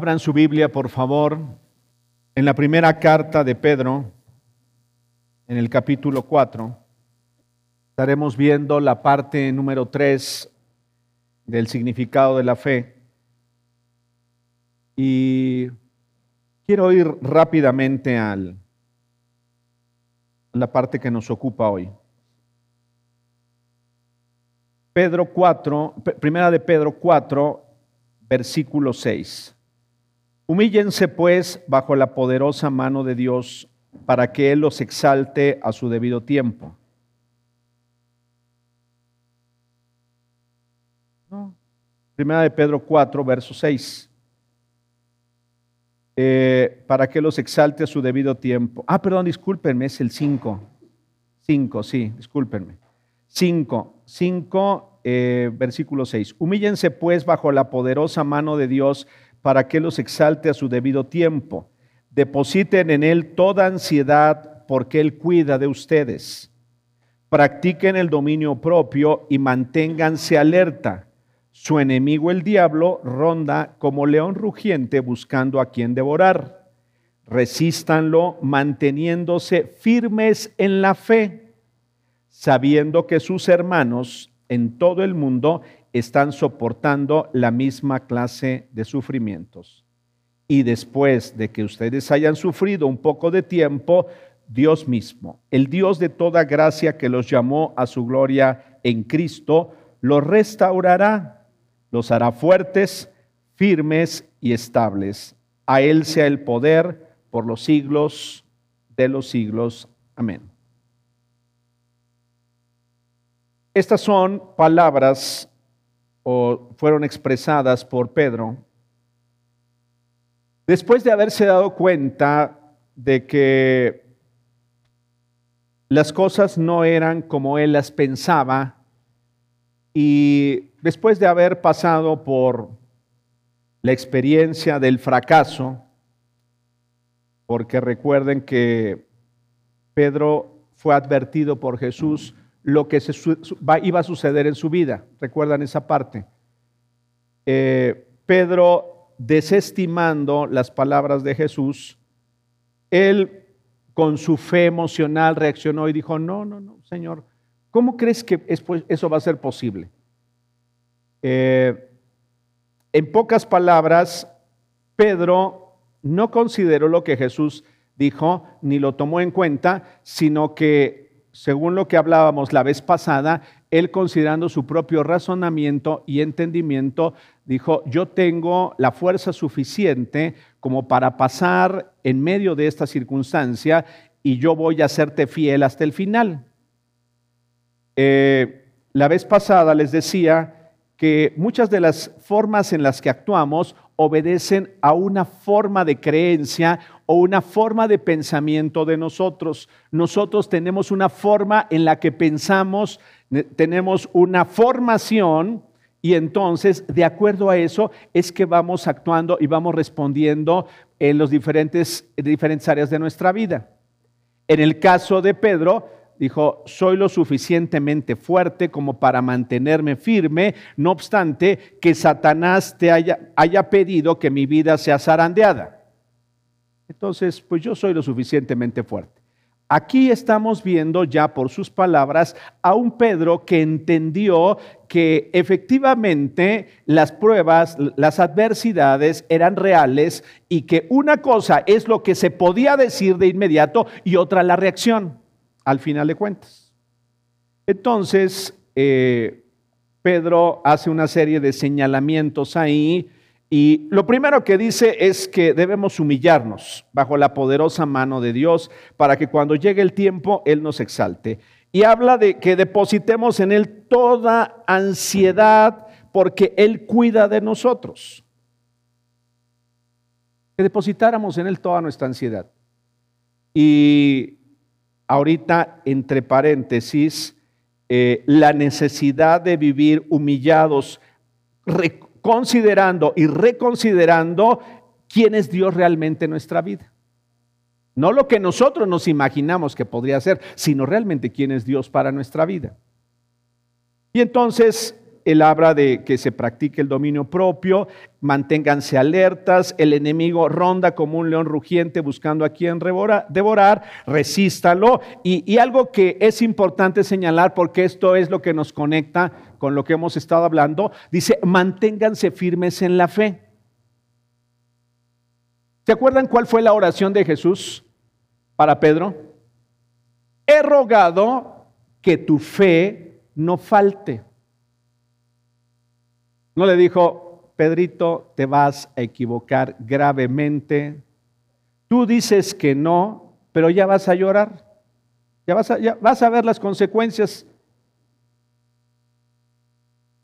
Abran su Biblia, por favor, en la primera carta de Pedro, en el capítulo 4. Estaremos viendo la parte número 3 del significado de la fe. Y quiero ir rápidamente al, a la parte que nos ocupa hoy. Pedro 4, primera de Pedro 4, versículo 6. Humíllense pues bajo la poderosa mano de Dios para que Él los exalte a su debido tiempo. Primera de Pedro 4, verso 6. Eh, para que los exalte a su debido tiempo. Ah, perdón, discúlpenme, es el 5. 5, sí, discúlpenme. 5, 5, eh, versículo 6. Humíllense pues bajo la poderosa mano de Dios para que los exalte a su debido tiempo. Depositen en Él toda ansiedad porque Él cuida de ustedes. Practiquen el dominio propio y manténganse alerta. Su enemigo el diablo ronda como león rugiente buscando a quien devorar. Resístanlo manteniéndose firmes en la fe sabiendo que sus hermanos en todo el mundo están soportando la misma clase de sufrimientos. Y después de que ustedes hayan sufrido un poco de tiempo, Dios mismo, el Dios de toda gracia que los llamó a su gloria en Cristo, los restaurará, los hará fuertes, firmes y estables. A Él sea el poder por los siglos de los siglos. Amén. Estas son palabras o fueron expresadas por Pedro después de haberse dado cuenta de que las cosas no eran como él las pensaba y después de haber pasado por la experiencia del fracaso, porque recuerden que Pedro fue advertido por Jesús lo que se, iba a suceder en su vida. ¿Recuerdan esa parte? Eh, Pedro, desestimando las palabras de Jesús, él con su fe emocional reaccionó y dijo, no, no, no, Señor, ¿cómo crees que eso va a ser posible? Eh, en pocas palabras, Pedro no consideró lo que Jesús dijo ni lo tomó en cuenta, sino que según lo que hablábamos la vez pasada, él considerando su propio razonamiento y entendimiento, dijo, yo tengo la fuerza suficiente como para pasar en medio de esta circunstancia y yo voy a serte fiel hasta el final. Eh, la vez pasada les decía que muchas de las formas en las que actuamos obedecen a una forma de creencia o una forma de pensamiento de nosotros. Nosotros tenemos una forma en la que pensamos, tenemos una formación y entonces de acuerdo a eso es que vamos actuando y vamos respondiendo en las diferentes, diferentes áreas de nuestra vida. En el caso de Pedro, dijo, soy lo suficientemente fuerte como para mantenerme firme, no obstante que Satanás te haya, haya pedido que mi vida sea zarandeada. Entonces, pues yo soy lo suficientemente fuerte. Aquí estamos viendo ya por sus palabras a un Pedro que entendió que efectivamente las pruebas, las adversidades eran reales y que una cosa es lo que se podía decir de inmediato y otra la reacción al final de cuentas. Entonces, eh, Pedro hace una serie de señalamientos ahí y lo primero que dice es que debemos humillarnos bajo la poderosa mano de Dios para que cuando llegue el tiempo Él nos exalte. Y habla de que depositemos en Él toda ansiedad porque Él cuida de nosotros. Que depositáramos en Él toda nuestra ansiedad. Y ahorita, entre paréntesis, eh, la necesidad de vivir humillados, considerando y reconsiderando quién es Dios realmente en nuestra vida. No lo que nosotros nos imaginamos que podría ser, sino realmente quién es Dios para nuestra vida. Y entonces, Él habla de que se practique el dominio propio, manténganse alertas, el enemigo ronda como un león rugiente buscando a quien devorar, resístalo. Y, y algo que es importante señalar, porque esto es lo que nos conecta con lo que hemos estado hablando, dice, manténganse firmes en la fe. ¿Se acuerdan cuál fue la oración de Jesús para Pedro? He rogado que tu fe no falte. No le dijo, Pedrito, te vas a equivocar gravemente. Tú dices que no, pero ya vas a llorar. Ya vas a, vas a ver las consecuencias.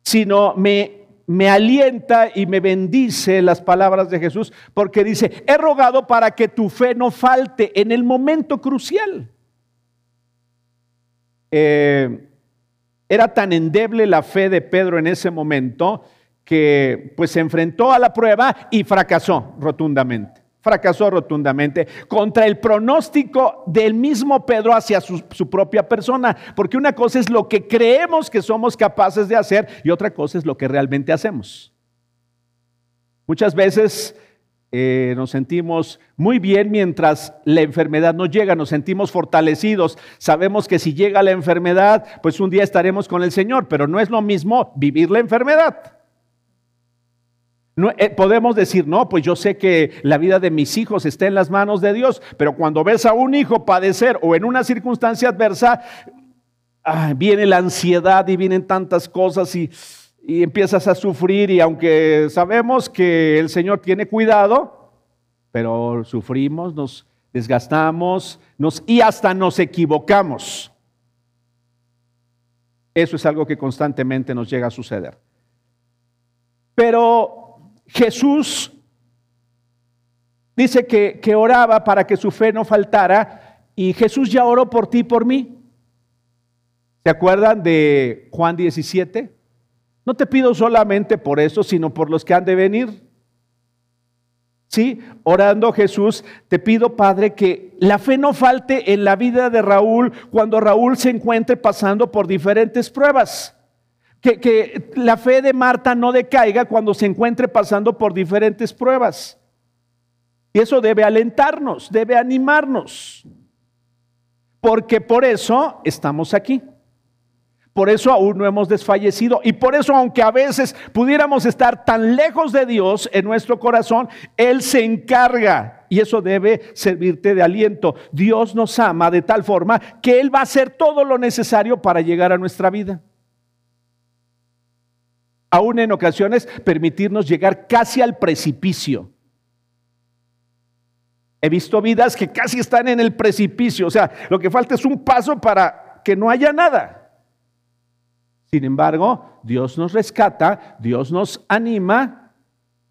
Sino me, me alienta y me bendice las palabras de Jesús porque dice, he rogado para que tu fe no falte en el momento crucial. Eh, era tan endeble la fe de Pedro en ese momento que pues se enfrentó a la prueba y fracasó rotundamente. Fracasó rotundamente contra el pronóstico del mismo Pedro hacia su, propia persona. Porque una cosa es lo que creemos que somos capaces de hacer y otra cosa es lo que realmente hacemos. Muchas veces eh, nos sentimos muy bien mientras la enfermedad no llega, nos sentimos fortalecidos, sabemos que si llega la enfermedad, pues un día estaremos con el Señor, pero no es lo mismo vivir la enfermedad. Eh, podemos decir, no, pues yo sé que la vida de mis hijos está en las manos de Dios, pero cuando ves a un hijo padecer o en una circunstancia adversa, viene la ansiedad y vienen tantas cosas y, y empiezas a sufrir y aunque sabemos que el Señor tiene cuidado, pero sufrimos, nos desgastamos nos, y hasta nos equivocamos. Eso es algo que constantemente nos llega a suceder. Pero Jesús dice que, que, oraba para que su fe no faltara y Jesús ya oró por ti y por mí. ¿Se acuerdan de Juan 17? No te pido solamente por eso, sino por los que han de venir. Sí, orando Jesús, te pido, Padre, que la fe no falte en la vida de Raúl cuando Raúl se encuentre pasando por diferentes pruebas que, la fe de Marta no decaiga cuando se encuentre pasando por diferentes pruebas. Y eso debe alentarnos, debe animarnos. Porque por eso estamos aquí. Por eso aún no hemos desfallecido. Y por eso, aunque a veces pudiéramos estar tan lejos de Dios en nuestro corazón, Él se encarga. Y eso debe servirte de aliento. Dios nos ama de tal forma que Él va a hacer todo lo necesario para llegar a nuestra vida aún en ocasiones permitirnos llegar casi al precipicio. He visto vidas que casi están en el precipicio, o sea, lo que falta es un paso para que no haya nada. Sin embargo, Dios nos rescata, Dios nos anima,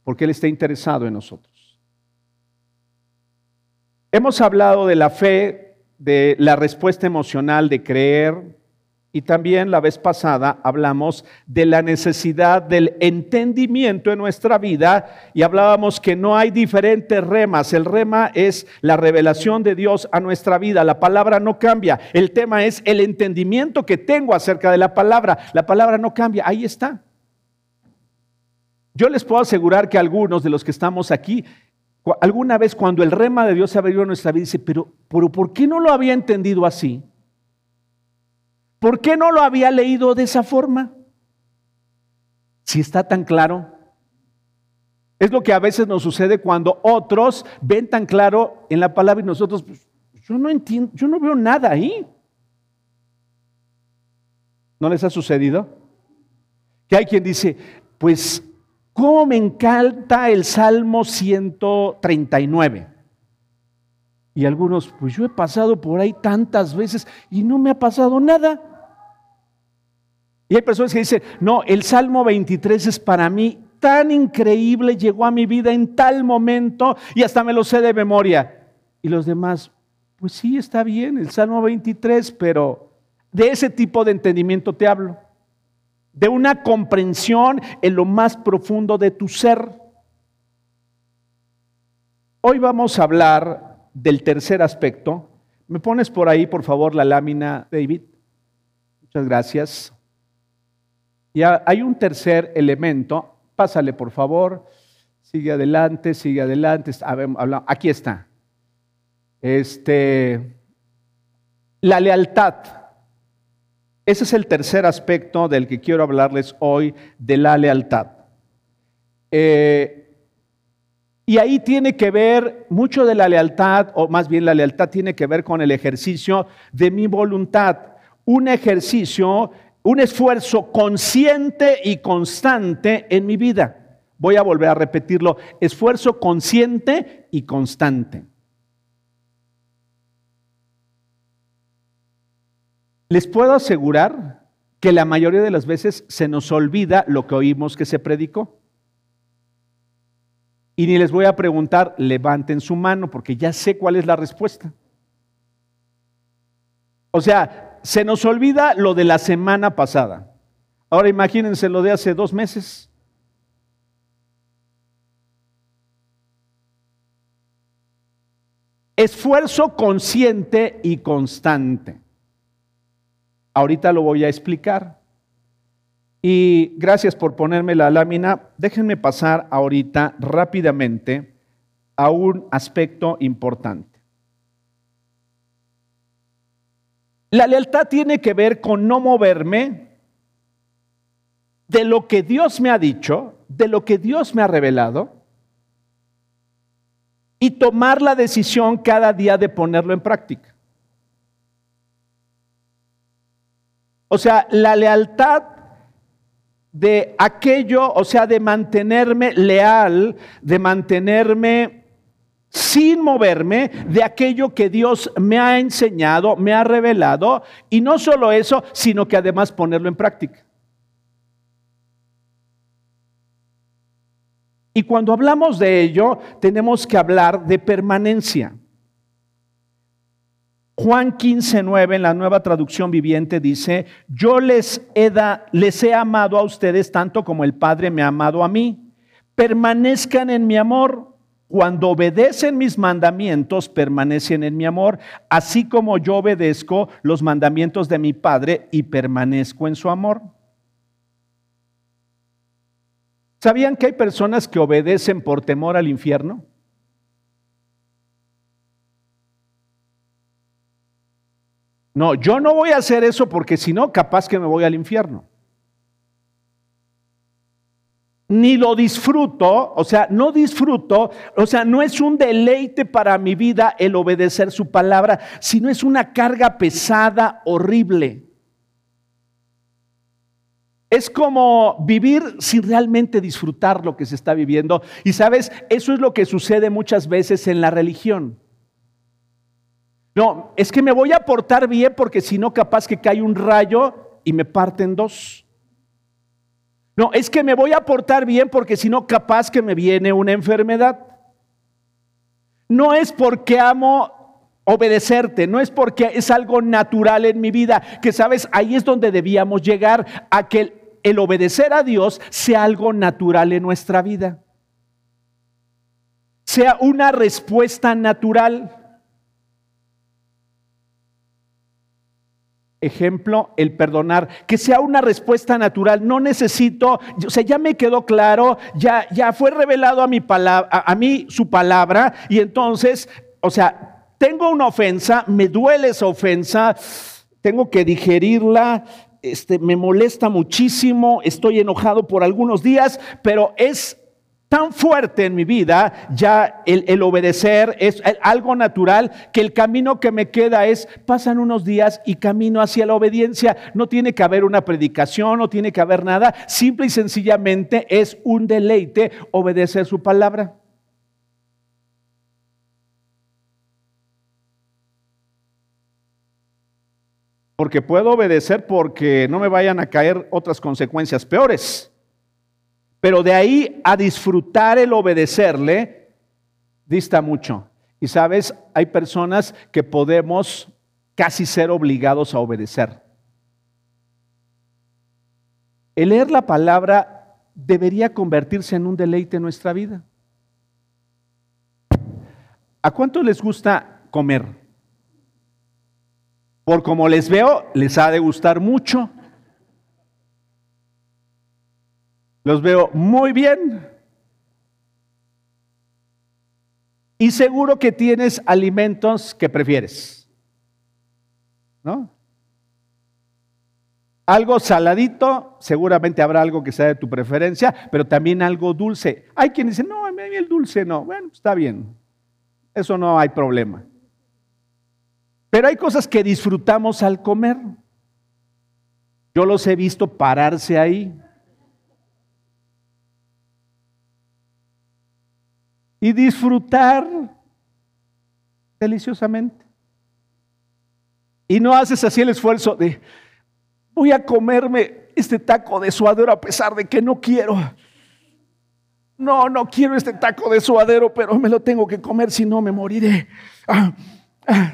porque Él está interesado en nosotros. Hemos hablado de la fe, de la respuesta emocional, de creer, y también la vez pasada hablamos de la necesidad del entendimiento en nuestra vida y hablábamos que no hay diferentes remas. El rema es la revelación de Dios a nuestra vida. La palabra no cambia. El tema es el entendimiento que tengo acerca de la palabra. La palabra no cambia. Ahí está. Yo les puedo asegurar que algunos de los que estamos aquí, alguna vez cuando el rema de Dios se abrió en nuestra vida, dice, pero, pero ¿por qué no lo había entendido así? ¿Por qué no lo había leído de esa forma? Si está tan claro. Es lo que a veces nos sucede cuando otros ven tan claro en la palabra y nosotros, pues, yo no entiendo, yo no veo nada ahí. ¿No les ha sucedido? Que hay quien dice, pues, ¿cómo me encanta el Salmo 139? Y algunos, pues yo he pasado por ahí tantas veces y no me ha pasado nada. Y hay personas que dicen, no, el Salmo 23 es para mí tan increíble, llegó a mi vida en tal momento y hasta me lo sé de memoria. Y los demás, pues sí, está bien, el Salmo 23, pero de ese tipo de entendimiento te hablo. De una comprensión en lo más profundo de tu ser. Hoy vamos a hablar del tercer aspecto. ¿Me pones por ahí, por favor, la lámina, David? Muchas gracias. Y hay un tercer elemento, pásale por favor, sigue adelante, sigue adelante, aquí está. Este, la lealtad. Ese es el tercer aspecto del que quiero hablarles hoy, de la lealtad. Eh, y ahí tiene que ver mucho de la lealtad, o más bien la lealtad tiene que ver con el ejercicio de mi voluntad. Un ejercicio, un esfuerzo consciente y constante en mi vida. Voy a volver a repetirlo, esfuerzo consciente y constante. Les puedo asegurar que la mayoría de las veces se nos olvida lo que oímos que se predicó. Y ni les voy a preguntar, levanten su mano, porque ya sé cuál es la respuesta. O sea, se nos olvida lo de la semana pasada. Ahora imagínense lo de hace dos meses. Esfuerzo consciente y constante. Ahorita lo voy a explicar. Y gracias por ponerme la lámina. Déjenme pasar ahorita rápidamente a un aspecto importante. La lealtad tiene que ver con no moverme de lo que Dios me ha dicho, de lo que Dios me ha revelado, y tomar la decisión cada día de ponerlo en práctica. O sea, la lealtad de aquello, o sea, de mantenerme leal, de mantenerme sin moverme de aquello que Dios me ha enseñado, me ha revelado, y no solo eso, sino que además ponerlo en práctica. Y cuando hablamos de ello, tenemos que hablar de permanencia. Juan 15, 9 en la nueva traducción viviente dice, yo les he, les he amado a ustedes tanto como el Padre me ha amado a mí. Permanezcan en mi amor. Cuando obedecen mis mandamientos, permanecen en mi amor, así como yo obedezco los mandamientos de mi Padre y permanezco en su amor. ¿Sabían que hay personas que obedecen por temor al infierno? No, yo no voy a hacer eso porque si no, capaz que me voy al infierno. Ni lo disfruto, o sea, no disfruto, o sea, no es un deleite para mi vida el obedecer su palabra, sino es una carga pesada, horrible. Es como vivir sin realmente disfrutar lo que se está viviendo. Y sabes, eso es lo que sucede muchas veces en la religión. No, es que me voy a portar bien porque si no, capaz que cae un rayo y me parten dos. No, es que me voy a portar bien porque si no, capaz que me viene una enfermedad. No es porque amo obedecerte, no es porque es algo natural en mi vida, que sabes, ahí es donde debíamos llegar a que el obedecer a Dios sea algo natural en nuestra vida. Sea una respuesta natural. Ejemplo, el perdonar, que sea una respuesta natural. No necesito, o sea, ya me quedó claro, ya, ya fue revelado a mi palabra, a, mí su palabra, y entonces, o sea, tengo una ofensa, me duele esa ofensa, tengo que digerirla, este, me molesta muchísimo, estoy enojado por algunos días, pero es tan fuerte en mi vida, ya el, obedecer es algo natural, que el camino que me queda es, pasan unos días y camino hacia la obediencia. No tiene que haber una predicación, no tiene que haber nada, simple y sencillamente es un deleite obedecer su palabra. Porque puedo obedecer porque no me vayan a caer otras consecuencias peores. Pero de ahí a disfrutar el obedecerle, dista mucho. Y sabes, hay personas que podemos casi ser obligados a obedecer. El leer la palabra debería convertirse en un deleite en nuestra vida. ¿A cuánto les gusta comer? Por como les veo, les ha de gustar mucho. Los veo muy bien. Y seguro que tienes alimentos que prefieres. ¿No? Algo saladito, seguramente habrá algo que sea de tu preferencia, pero también algo dulce. Hay quien dice, no, a mí el dulce no. Bueno, está bien. Eso no hay problema. Pero hay cosas que disfrutamos al comer. Yo los he visto pararse ahí. Y disfrutar deliciosamente. Y no haces así el esfuerzo de, voy a comerme este taco de suadero a pesar de que no quiero. No, no quiero este taco de suadero, pero me lo tengo que comer, si no me moriré. Ah, ah,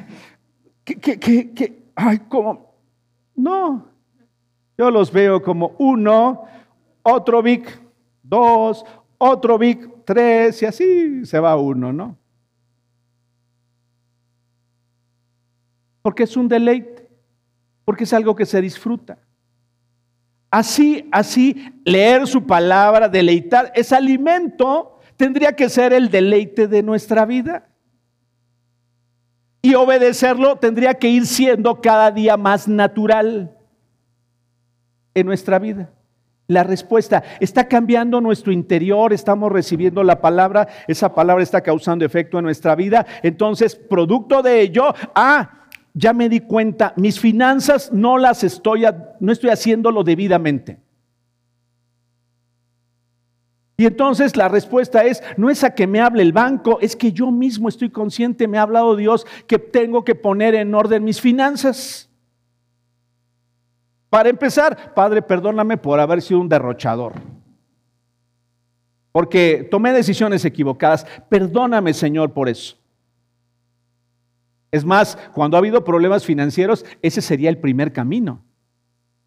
¿qué, qué, qué, qué? Ay, ¿cómo? No, yo los veo como uno, otro Vic, dos, otro Vic, tres, y así se va uno, ¿no? Porque es un deleite porque es algo que se disfruta. Así, así, leer su palabra, deleitar, ese alimento tendría que ser el deleite de nuestra vida. Y obedecerlo tendría que ir siendo cada día más natural en nuestra vida. La respuesta está cambiando nuestro interior, estamos recibiendo la palabra, esa palabra está causando efecto en nuestra vida. Entonces, producto de ello, ah, ya me di cuenta, mis finanzas no las estoy, no estoy haciéndolo debidamente. Y entonces la respuesta es, no es a que me hable el banco, es que yo mismo estoy consciente, me ha hablado Dios, que tengo que poner en orden mis finanzas. Para empezar, Padre, perdóname por haber sido un derrochador. Porque tomé decisiones equivocadas. Perdóname, Señor, por eso. Es más, cuando ha habido problemas financieros, ese sería el primer camino.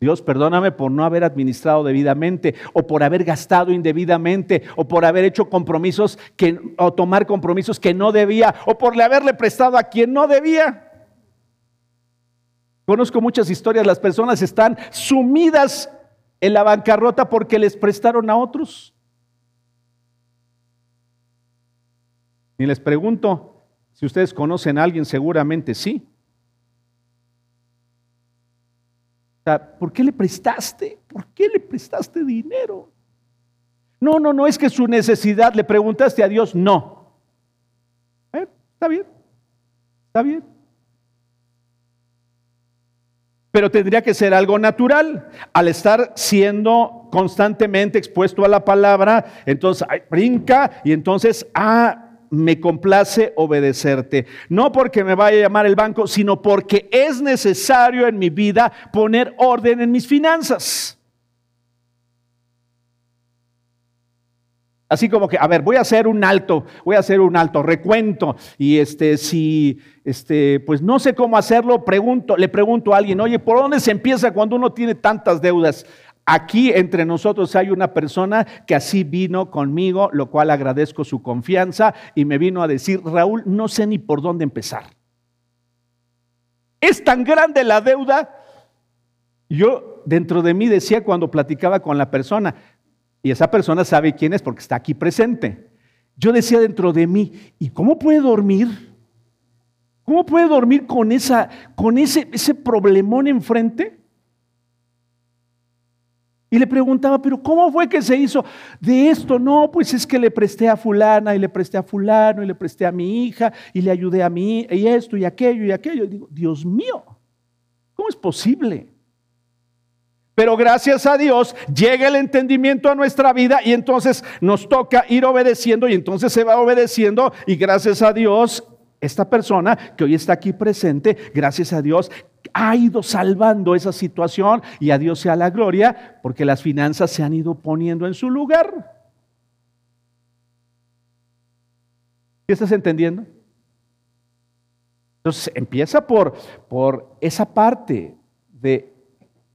Dios, perdóname por no haber administrado debidamente o por haber gastado indebidamente o por haber hecho compromisos que, o tomar compromisos que no debía o por haberle prestado a quien no debía. Conozco muchas historias, las personas están sumidas en la bancarrota porque les prestaron a otros. Y les pregunto, si ustedes conocen a alguien, seguramente sí. ¿por qué le prestaste? ¿Por qué le prestaste dinero? No, no, no es que su necesidad, le preguntaste a Dios, no. ¿Eh? Está bien, está bien. Pero tendría que ser algo natural. Al estar siendo constantemente expuesto a la palabra, entonces brinca y entonces, ah, me complace obedecerte. No porque me vaya a llamar el banco, sino porque es necesario en mi vida poner orden en mis finanzas. Así como que, a ver, voy a hacer un alto, voy a hacer un alto recuento. Y este, si, este, pues no sé cómo hacerlo, pregunto, le pregunto a alguien, oye, ¿por dónde se empieza cuando uno tiene tantas deudas? Aquí entre nosotros hay una persona que así vino conmigo, lo cual agradezco su confianza y me vino a decir, Raúl, no sé ni por dónde empezar. Es tan grande la deuda. Yo dentro de mí decía cuando platicaba con la persona, y esa persona sabe quién es porque está aquí presente. Yo decía dentro de mí, ¿y cómo puede dormir? ¿Cómo puede dormir con, esa, con ese, ese problemón enfrente? Y le preguntaba, pero ¿cómo fue que se hizo de esto? No, pues es que le presté a fulana y le presté a fulano y le presté a mi hija y le ayudé a mí y esto y aquello y aquello. Y digo, Dios mío, ¿cómo es posible? Pero gracias a Dios llega el entendimiento a nuestra vida y entonces nos toca ir obedeciendo y entonces se va obedeciendo y gracias a Dios esta persona que hoy está aquí presente, gracias a Dios, ha ido salvando esa situación y a Dios sea la gloria porque las finanzas se han ido poniendo en su lugar. ¿Qué estás entendiendo? Entonces empieza por, por esa parte de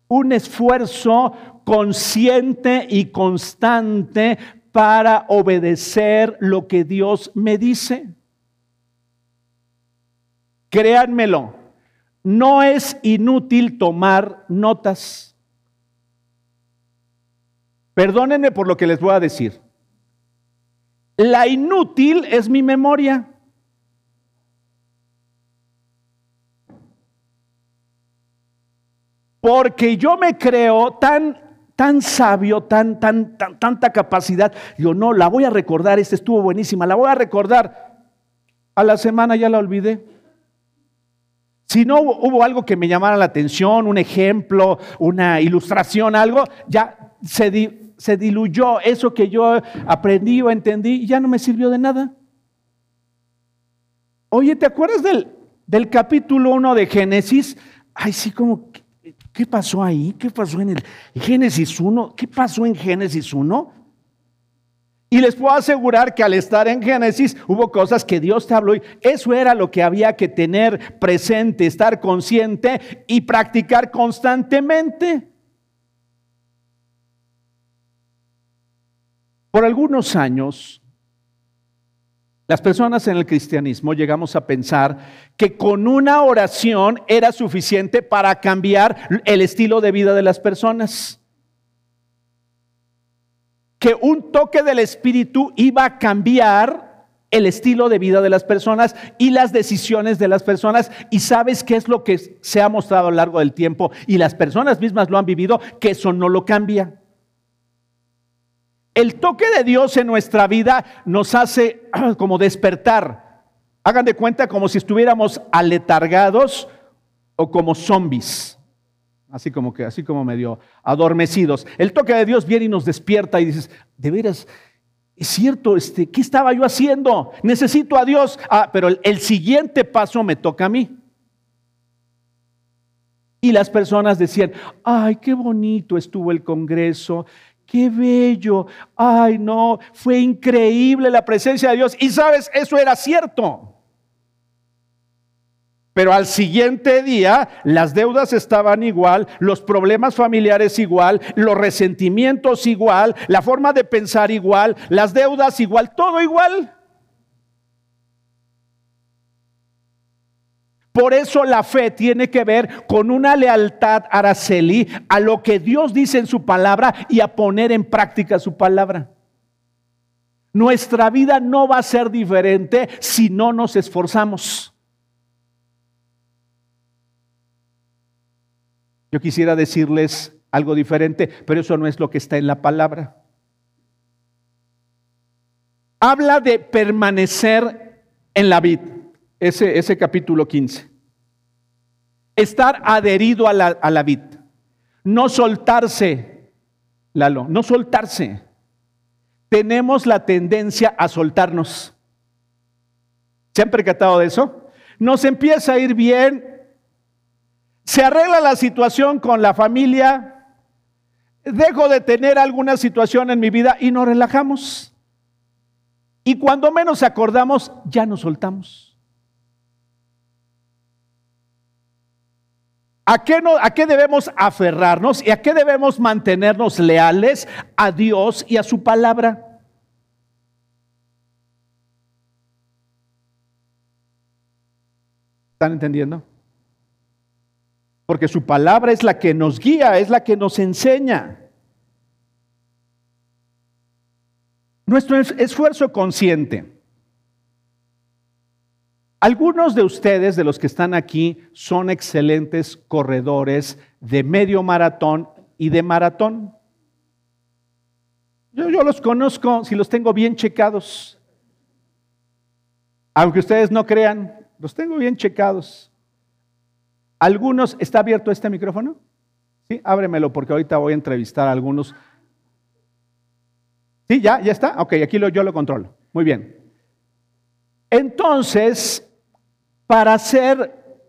un esfuerzo consciente y constante para obedecer lo que Dios me dice. Créanmelo, no es inútil tomar notas. Perdónenme por lo que les voy a decir. La inútil es mi memoria. Porque yo me creo tan, tan sabio, tan, tan, tan, tanta capacidad. Yo no, la voy a recordar, esta estuvo buenísima, la voy a recordar. A la semana ya la olvidé. Si no hubo algo que me llamara la atención, un ejemplo, una ilustración, algo, ya se, se diluyó eso que yo aprendí o entendí y ya no me sirvió de nada. Oye, ¿te acuerdas del, del capítulo 1 de Génesis? Ay, sí, como, ¿qué pasó ahí? ¿Qué pasó en el Génesis 1? ¿Qué pasó en Génesis 1? Y les puedo asegurar que al estar en Génesis hubo cosas que Dios te habló y eso era lo que había que tener presente, estar consciente y practicar constantemente. Por algunos años, las personas en el cristianismo llegamos a pensar que con una oración era suficiente para cambiar el estilo de vida de las personas que un toque del Espíritu iba a cambiar el estilo de vida de las personas y las decisiones de las personas. Y sabes qué es lo que se ha mostrado a lo largo del tiempo y las personas mismas lo han vivido, que eso no lo cambia. El toque de Dios en nuestra vida nos hace como despertar. Hagan de cuenta como si estuviéramos aletargados o como zombies así como que, así como medio adormecidos. El toque de Dios viene y nos despierta y dices, de veras, es cierto, este, ¿qué estaba yo haciendo? Necesito a Dios. Ah, pero el, el siguiente paso me toca a mí. Y las personas decían, ay, qué bonito estuvo el Congreso, qué bello, ay, no, fue increíble la presencia de Dios. Y sabes, eso era cierto. Pero al siguiente día las deudas estaban igual, los problemas familiares igual, los resentimientos igual, la forma de pensar igual, las deudas igual, todo igual. Por eso la fe tiene que ver con una lealtad araceli a lo que Dios dice en su palabra y a poner en práctica su palabra. Nuestra vida no va a ser diferente si no nos esforzamos. Yo quisiera decirles algo diferente, pero eso no es lo que está en la palabra. Habla de permanecer en la vid, ese, ese capítulo 15. Estar adherido a la, a la vid, no soltarse, Lalo, no soltarse. Tenemos la tendencia a soltarnos. ¿Se han percatado de eso? Nos empieza a ir bien, se arregla la situación con la familia, dejo de tener alguna situación en mi vida y nos relajamos. Y cuando menos acordamos, ya nos soltamos. ¿A qué, no, ¿A qué, debemos aferrarnos y a qué debemos mantenernos leales a Dios y a su palabra? ¿Están entendiendo? porque su palabra es la que nos guía, es la que nos enseña. Nuestro esfuerzo consciente. Algunos de ustedes, de los que están aquí, son excelentes corredores de medio maratón y de maratón. Yo, los conozco, si los tengo bien checados. Aunque ustedes no crean, los tengo bien checados. Algunos, ¿está abierto este micrófono? Sí, ábremelo porque ahorita voy a entrevistar a algunos. Sí, ya, ya está. Ok, aquí yo lo controlo. Muy bien. Entonces, para ser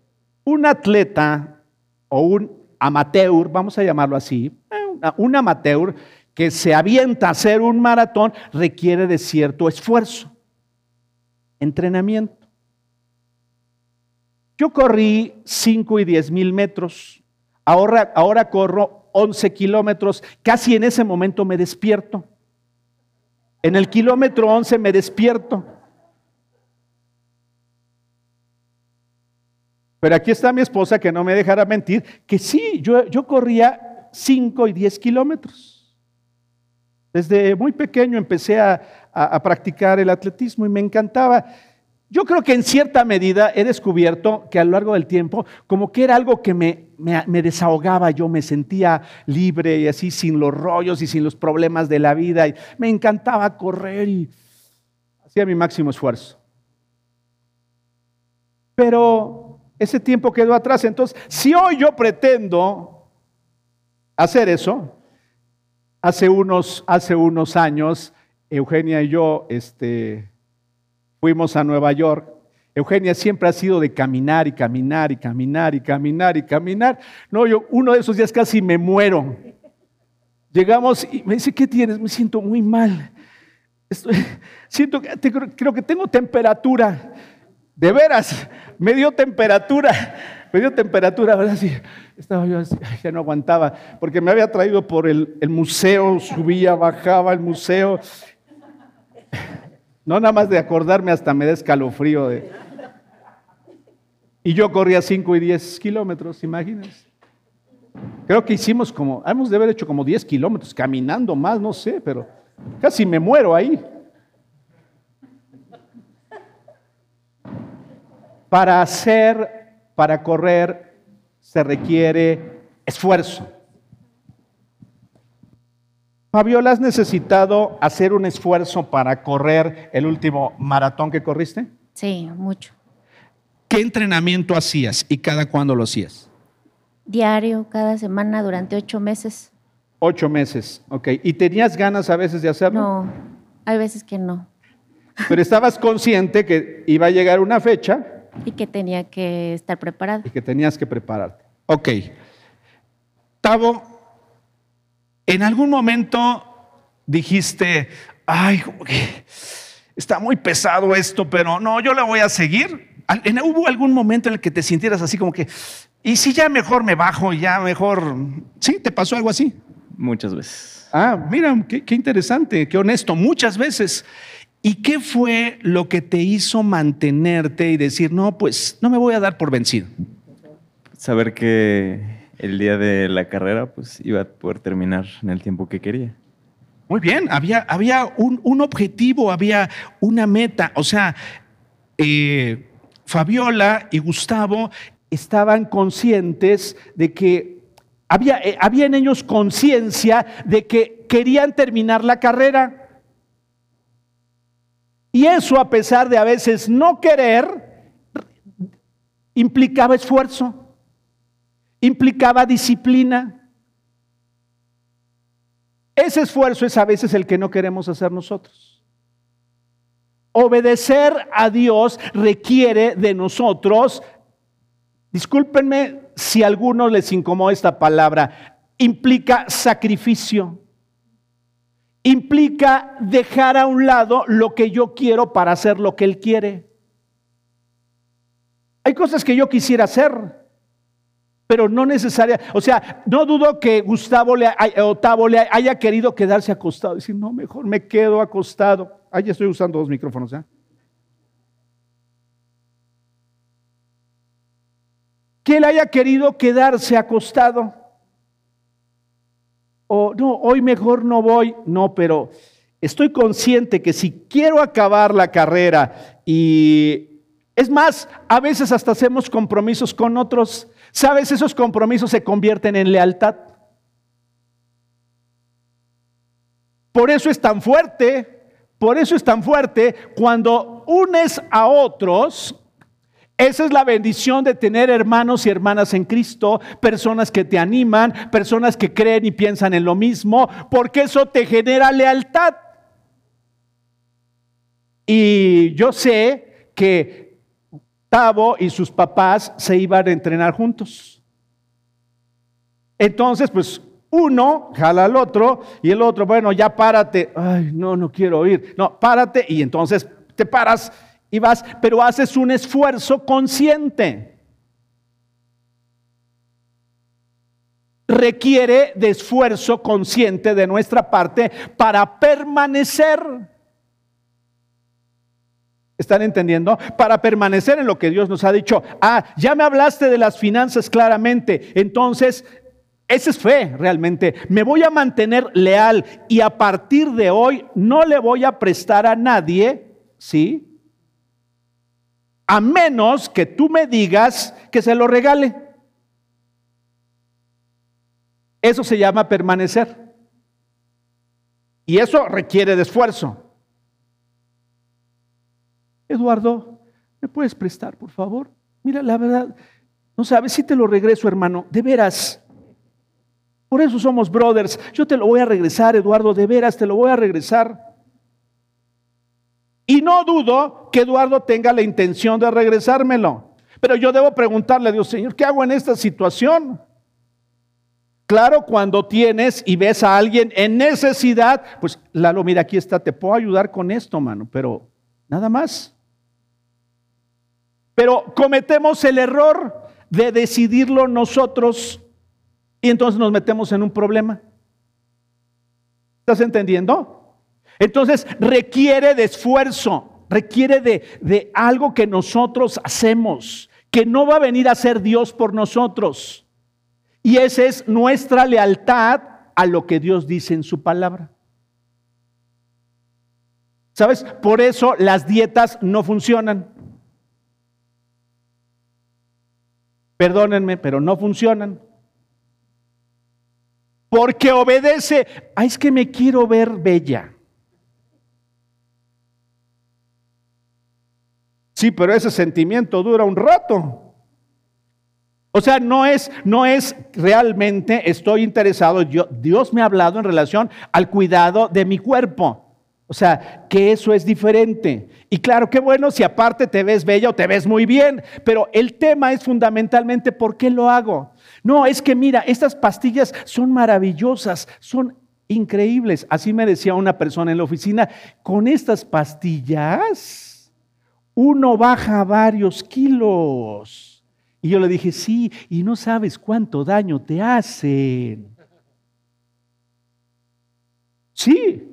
un atleta o un amateur, vamos a llamarlo así, un amateur que se avienta a hacer un maratón requiere de cierto esfuerzo, entrenamiento. Yo corrí 5 y 10 mil metros, ahora, ahora corro 11 kilómetros, casi en ese momento me despierto. En el kilómetro 11 me despierto. Pero aquí está mi esposa que no me dejará mentir, que sí, yo, yo corría 5 y 10 kilómetros. Desde muy pequeño empecé a, a practicar el atletismo y me encantaba. Yo creo que en cierta medida he descubierto que a lo largo del tiempo, como que era algo que me, me, desahogaba, yo me sentía libre y así sin los rollos y sin los problemas de la vida. Y me encantaba correr y hacía mi máximo esfuerzo. Pero ese tiempo quedó atrás. Entonces, si hoy yo pretendo hacer eso, hace unos, hace unos años, Eugenia y yo, este, fuimos a Nueva York. Eugenia siempre ha sido de caminar y caminar y caminar y caminar y caminar. No, yo uno de esos días casi me muero. Llegamos y me dice, ¿qué tienes? Me siento muy mal. siento que creo que tengo temperatura. De veras, me dio temperatura. Me dio temperatura, ¿verdad? Sí, estaba yo así, ya no aguantaba, porque me había traído por el, museo, subía, bajaba el museo, no nada más de acordarme hasta me da escalofrío. De... Y yo corría 5 y 10 kilómetros, imagínense. Creo que hicimos como, hemos de haber hecho como 10 kilómetros, caminando más, no sé, pero casi me muero ahí. Para hacer, para correr, se requiere esfuerzo. Fabiola, ¿has necesitado hacer un esfuerzo para correr el último maratón que corriste? Sí, mucho. ¿Qué entrenamiento hacías y cada cuándo lo hacías? Diario, cada semana, durante ocho meses. Ocho meses, ok. ¿Y tenías ganas a veces de hacerlo? No, hay veces que no. Pero estabas consciente que iba a llegar una fecha. Y que tenía que estar preparado. Y que tenías que prepararte. Ok. Tavo, ¿En algún momento dijiste, ay, está muy pesado esto, pero no, yo le voy a seguir? ¿Hubo algún momento en el que te sintieras así como que, y si ya mejor me bajo, ya mejor, ¿sí? ¿Te pasó algo así? Muchas veces. Ah, mira, qué, qué interesante, qué honesto, muchas veces. ¿Y qué fue lo que te hizo mantenerte y decir, no, pues no me voy a dar por vencido? Saber que el día de la carrera, pues iba a poder terminar en el tiempo que quería. Muy bien, había, había un, objetivo, había una meta. O sea, eh, Fabiola y Gustavo estaban conscientes de que había, eh, había en ellos conciencia de que querían terminar la carrera. Y eso, a pesar de a veces no querer, implicaba esfuerzo implicaba disciplina. Ese esfuerzo es a veces el que no queremos hacer nosotros. Obedecer a Dios requiere de nosotros, discúlpenme si a algunos les incomoda esta palabra, implica sacrificio. Implica dejar a un lado lo que yo quiero para hacer lo que Él quiere. Hay cosas que yo quisiera hacer, pero no necesaria. O sea, no dudo que Gustavo le, Otavo le haya querido quedarse acostado. Decir, no, mejor me quedo acostado. Ahí estoy usando dos micrófonos. ¿eh? Que él haya querido quedarse acostado. O no, hoy mejor no voy. No, pero estoy consciente que si quiero acabar la carrera y es más, a veces hasta hacemos compromisos con otros ¿Sabes? Esos compromisos se convierten en lealtad. Por eso es tan fuerte, por eso es tan fuerte cuando unes a otros. Esa es la bendición de tener hermanos y hermanas en Cristo, personas que te animan, personas que creen y piensan en lo mismo, porque eso te genera lealtad. Y yo sé que Tavo y sus papás se iban a entrenar juntos. Entonces, pues uno jala al otro y el otro, bueno, ya párate. Ay, no, no quiero ir. No, párate y entonces te paras y vas, pero haces un esfuerzo consciente. Requiere de esfuerzo consciente de nuestra parte para permanecer. ¿Están entendiendo? Para permanecer en lo que Dios nos ha dicho. Ah, ya me hablaste de las finanzas claramente. Entonces, Esa es fe realmente. Me voy a mantener leal y a partir de hoy no le voy a prestar a nadie, ¿sí? A menos que tú me digas que se lo regale. Eso se llama permanecer. Y eso requiere de esfuerzo. Eduardo, ¿me puedes prestar, por favor? Mira, la verdad, no sabes si te lo regreso, hermano, de veras. Por eso somos brothers. Yo te lo voy a regresar, Eduardo, de veras, te lo voy a regresar. Y no dudo que Eduardo tenga la intención de regresármelo. Pero yo debo preguntarle a Dios, Señor, ¿qué hago en esta situación? Claro, cuando tienes y ves a alguien en necesidad, pues Lalo, mira, aquí está, te puedo ayudar con esto, mano, pero nada más. Pero cometemos el error de decidirlo nosotros y entonces nos metemos en un problema. ¿Estás entendiendo? Entonces requiere de esfuerzo, requiere de, de, algo que nosotros hacemos, que no va a venir a ser Dios por nosotros. Y esa es nuestra lealtad a lo que Dios dice en su palabra. ¿Sabes? Por eso las dietas no funcionan. Perdónenme, pero no funcionan. Porque obedece, ay, es que me quiero ver bella. Sí, pero ese sentimiento dura un rato. O sea, no es, no es realmente estoy interesado, yo, Dios me ha hablado en relación al cuidado de mi cuerpo. O sea, que eso es diferente. Y claro, qué bueno si aparte te ves bella o te ves muy bien, pero el tema es fundamentalmente por qué lo hago. No, es que mira, estas pastillas son maravillosas, son increíbles. Así me decía una persona en la oficina, con estas pastillas uno baja varios kilos. Y yo le dije, sí, y no sabes cuánto daño te hacen. Sí,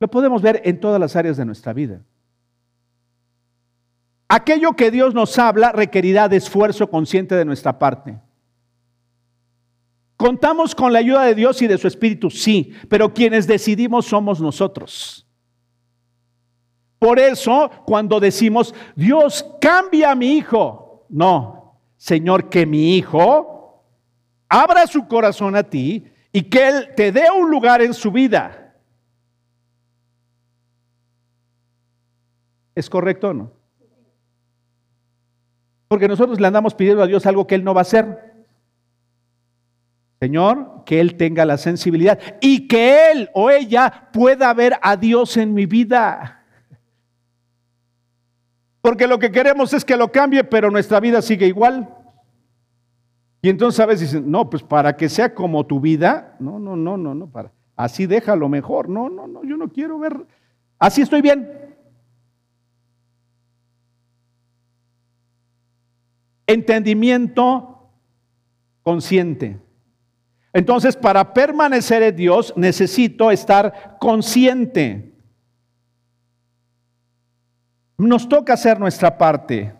Lo podemos ver en todas las áreas de nuestra vida. Aquello que Dios nos habla requerirá de esfuerzo consciente de nuestra parte. ¿Contamos con la ayuda de Dios y de su Espíritu? Sí, pero quienes decidimos somos nosotros. Por eso, cuando decimos, Dios, cambia a mi hijo, no, Señor, que mi hijo abra su corazón a ti y que Él te dé un lugar en su vida. ¿Es correcto o no? Porque nosotros le andamos pidiendo a Dios algo que Él no va a hacer. Señor, que Él tenga la sensibilidad y que Él o ella pueda ver a Dios en mi vida. Porque lo que queremos es que lo cambie, pero nuestra vida sigue igual. Y entonces a veces dicen, no, pues para que sea como tu vida, no, no, no, no, no, para, así déjalo mejor. No, no, no, yo no quiero ver, así estoy bien. entendimiento consciente. Entonces, para permanecer en Dios necesito estar consciente. Nos toca hacer nuestra parte.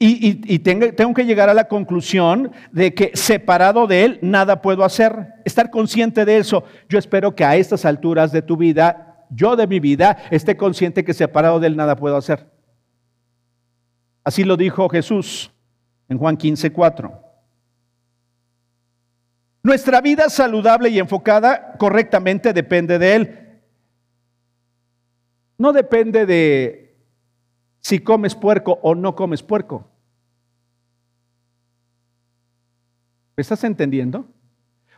Y, tengo, tengo que llegar a la conclusión de que separado de Él nada puedo hacer. Estar consciente de eso. Yo espero que a estas alturas de tu vida, yo de mi vida, esté consciente que separado de Él nada puedo hacer. Así lo dijo Jesús en Juan 15, 4. Nuestra vida saludable y enfocada correctamente depende de Él. No depende de si comes puerco o no comes puerco. ¿Me estás entendiendo?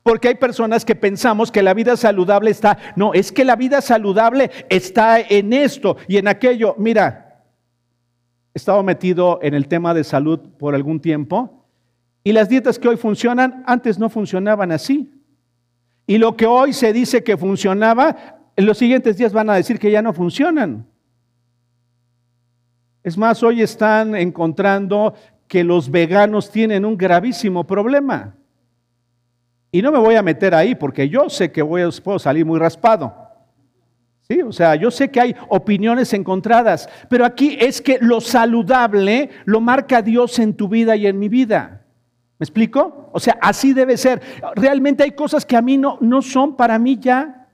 Porque hay personas que pensamos que la vida saludable está, no, es que la vida saludable está en esto y en aquello. Mira, he estado metido en el tema de salud por algún tiempo y las dietas que hoy funcionan antes no funcionaban así. Y lo que hoy se dice que funcionaba, en los siguientes días van a decir que ya no funcionan. Es más, hoy están encontrando que los veganos tienen un gravísimo problema. Y no me voy a meter ahí porque yo sé que voy, puedo salir muy raspado. ¿Sí? O sea, yo sé que hay opiniones encontradas, pero aquí es que lo saludable lo marca Dios en tu vida y en mi vida. ¿Me explico? O sea, así debe ser. Realmente hay cosas que a mí no, no son para mí ya.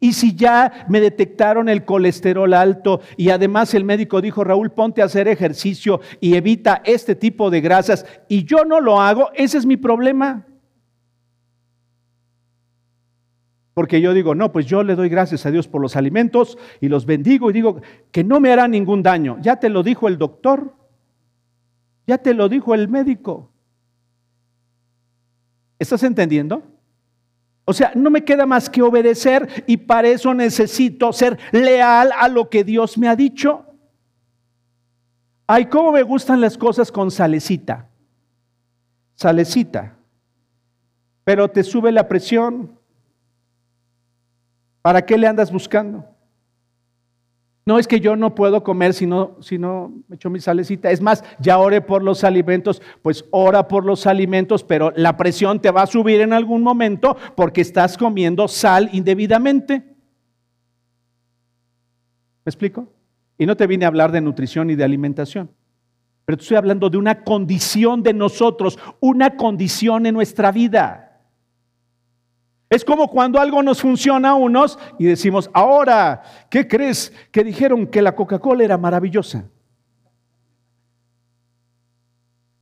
Y si ya me detectaron el colesterol alto y además el médico dijo, Raúl, ponte a hacer ejercicio y evita este tipo de grasas y yo no lo hago, ese es mi problema. Porque yo digo, no, pues yo le doy gracias a Dios por los alimentos y los bendigo y digo que no me hará ningún daño. Ya te lo dijo el doctor, ya te lo dijo el médico. ¿Estás entendiendo? O sea, no me queda más que obedecer y para eso necesito ser leal a lo que Dios me ha dicho. Ay, cómo me gustan las cosas con salecita. Salecita. Pero te sube la presión. ¿Para qué le andas buscando? No es que yo no puedo comer si no, si no me echo mi salecita. Es más, ya oré por los alimentos, pues ora por los alimentos, pero la presión te va a subir en algún momento porque estás comiendo sal indebidamente. ¿Me explico? Y no te vine a hablar de nutrición y de alimentación, pero estoy hablando de una condición de nosotros, una condición en nuestra vida. Es como cuando algo nos funciona a unos y decimos, ahora, ¿qué crees? Que dijeron que la Coca-Cola era maravillosa.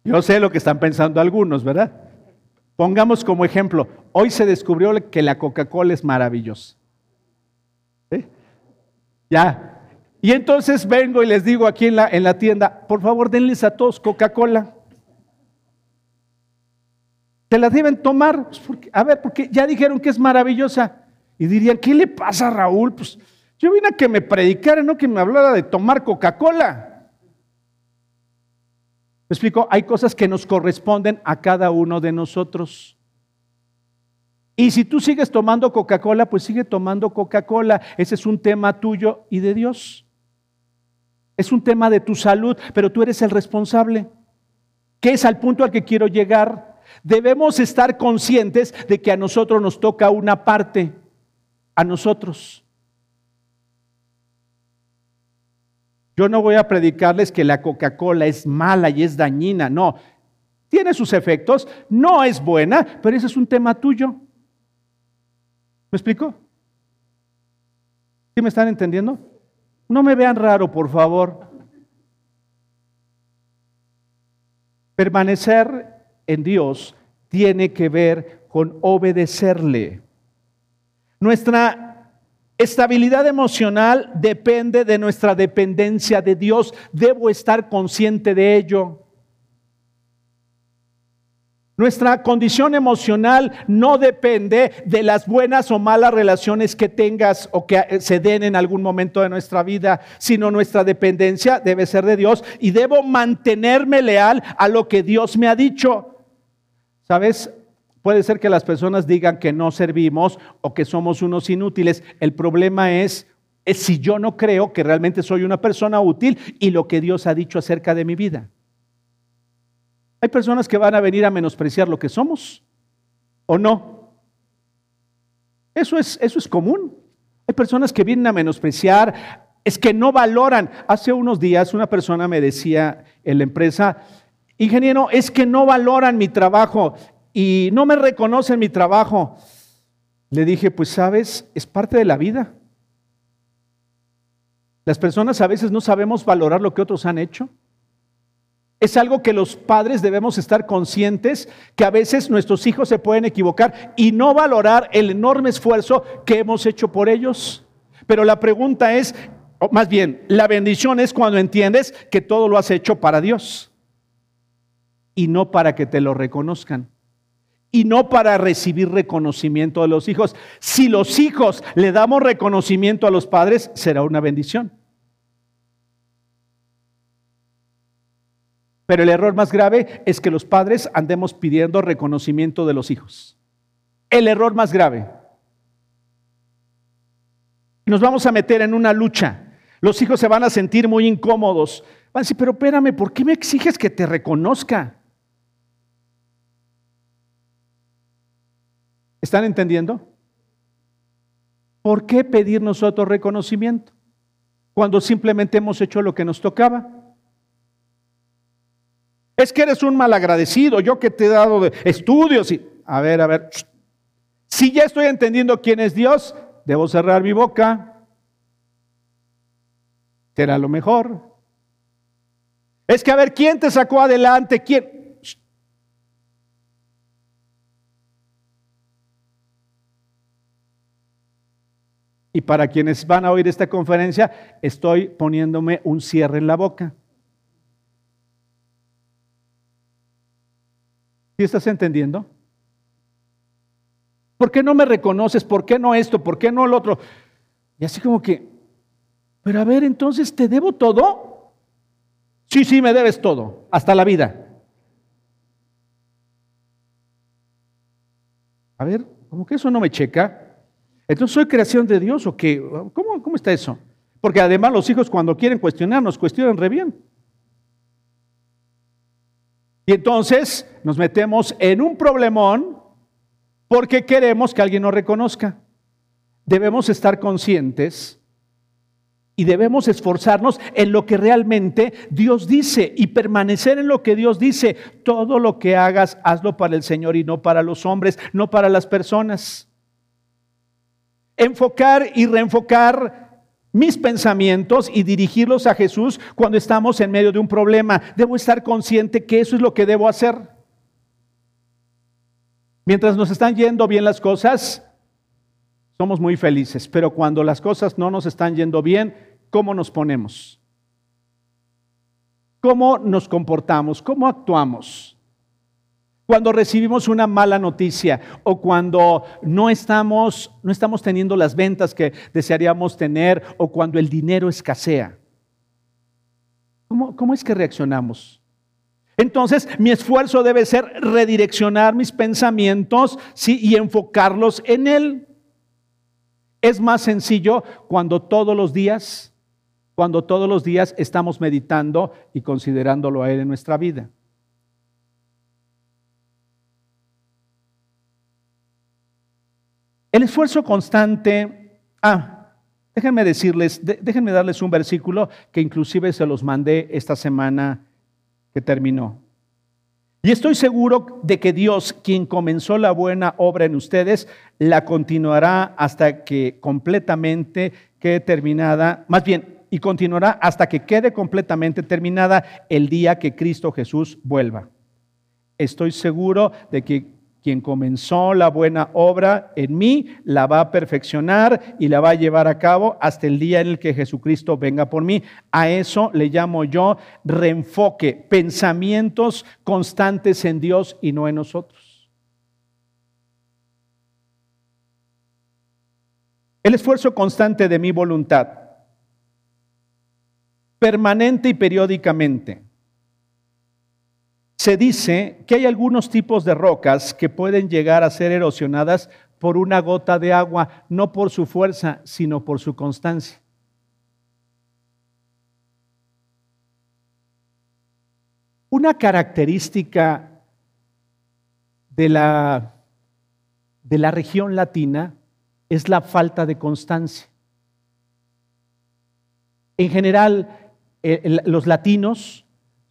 Yo sé lo que están pensando algunos, ¿verdad? Pongamos como ejemplo, hoy se descubrió que la Coca-Cola es maravillosa. Ya. Y entonces vengo y les digo aquí en la, en la tienda, por favor denles a todos Coca-Cola. ¿Te la deben tomar? Pues a ver, porque ya dijeron que es maravillosa. Y dirían, ¿qué le pasa a Raúl? Pues yo vine a que me predicara, no que me hablara de tomar Coca-Cola. ¿Me explico? Hay cosas que nos corresponden a cada uno de nosotros. Y si tú sigues tomando Coca-Cola, pues sigue tomando Coca-Cola. Ese es un tema tuyo y de Dios. Es un tema de tu salud, pero tú eres el responsable. ¿Qué es al punto al que quiero llegar? Debemos estar conscientes de que a nosotros nos toca una parte, a nosotros. Yo no voy a predicarles que la Coca-Cola es mala y es dañina, no. Tiene sus efectos, no es buena, pero ese es un tema tuyo. ¿Me explico? ¿Sí me están entendiendo? No me vean raro, por favor. Permanecer en Dios tiene que ver con obedecerle. Nuestra estabilidad emocional depende de nuestra dependencia de Dios. Debo estar consciente de ello. Nuestra condición emocional no depende de las buenas o malas relaciones que tengas o que se den en algún momento de nuestra vida, sino nuestra dependencia debe ser de Dios y debo mantenerme leal a lo que Dios me ha dicho. ¿Sabes? Puede ser que las personas digan que no servimos o que somos unos inútiles. El problema es, si yo no creo que realmente soy una persona útil y lo que Dios ha dicho acerca de mi vida. Hay personas que van a venir a menospreciar lo que somos o no. Eso es, eso es común. Hay personas que vienen a menospreciar, es que no valoran. Hace unos días una persona me decía en la empresa, ingeniero, es que no valoran mi trabajo y no me reconocen mi trabajo. Le dije, pues sabes, es parte de la vida. Las personas a veces no sabemos valorar lo que otros han hecho. Es algo que los padres debemos estar conscientes, que a veces nuestros hijos se pueden equivocar y no valorar el enorme esfuerzo que hemos hecho por ellos. Pero la pregunta es, o más bien, la bendición es cuando entiendes que todo lo has hecho para Dios y no para que te lo reconozcan. Y no para recibir reconocimiento de los hijos. Si los hijos le damos reconocimiento a los padres, será una bendición. Pero el error más grave es que los padres andemos pidiendo reconocimiento de los hijos. El error más grave. Nos vamos a meter en una lucha. Los hijos se van a sentir muy incómodos. Van a decir, pero espérame, ¿por qué me exiges que te reconozca? ¿Están entendiendo? ¿Por qué pedir nosotros reconocimiento? Cuando simplemente hemos hecho lo que nos tocaba. Es que eres un malagradecido, yo que te he dado estudios y... A ver, a ver. Si ya estoy entendiendo quién es Dios, debo cerrar mi boca. Será lo mejor. Es que a ver, ¿quién te sacó adelante? ¿Quién? Y para quienes van a oír esta conferencia, estoy poniéndome un cierre en la boca. ¿Sí estás entendiendo? ¿Por qué no me reconoces? ¿Por qué no esto? ¿Por qué no lo otro? Y así como que, pero a ver, entonces, ¿te debo todo? Sí, sí, me debes todo, hasta la vida. A ver, como que eso no me checa. Entonces, ¿soy creación de Dios o qué? ¿Cómo, cómo está eso? Porque además los hijos cuando quieren cuestionarnos, cuestionan re bien. Y entonces nos metemos en un problemón porque queremos que alguien nos reconozca. Debemos estar conscientes y debemos esforzarnos en lo que realmente Dios dice y permanecer en lo que Dios dice. Todo lo que hagas, hazlo para el Señor y no para los hombres, no para las personas. Enfocar y reenfocar mis pensamientos y dirigirlos a Jesús cuando estamos en medio de un problema. Debo estar consciente que eso es lo que debo hacer. Mientras nos están yendo bien las cosas, somos muy felices, pero cuando las cosas no nos están yendo bien, ¿cómo nos ponemos? ¿Cómo nos comportamos? ¿Cómo actuamos? Cuando recibimos una mala noticia o cuando no estamos, no estamos teniendo las ventas que desearíamos tener o cuando el dinero escasea. ¿Cómo, cómo es que reaccionamos? Entonces, mi esfuerzo debe ser redireccionar mis pensamientos y enfocarlos en Él. Es más sencillo cuando todos los días, cuando todos los días estamos meditando y considerándolo a Él en nuestra vida. El esfuerzo constante, ah, déjenme decirles, déjenme darles un versículo que inclusive se los mandé esta semana que terminó. Y estoy seguro de que Dios, quien comenzó la buena obra en ustedes, la continuará hasta que completamente quede terminada, más bien, y continuará hasta que quede completamente terminada el día que Cristo Jesús vuelva. Estoy seguro de que quien comenzó la buena obra en mí, la va a perfeccionar y la va a llevar a cabo hasta el día en el que Jesucristo venga por mí. A eso le llamo yo reenfoque, pensamientos constantes en Dios y no en nosotros. El esfuerzo constante de mi voluntad, permanente y periódicamente se dice que hay algunos tipos de rocas que pueden llegar a ser erosionadas por una gota de agua, no por su fuerza, sino por su constancia. Una característica de la, de la región latina es la falta de constancia. En general, los latinos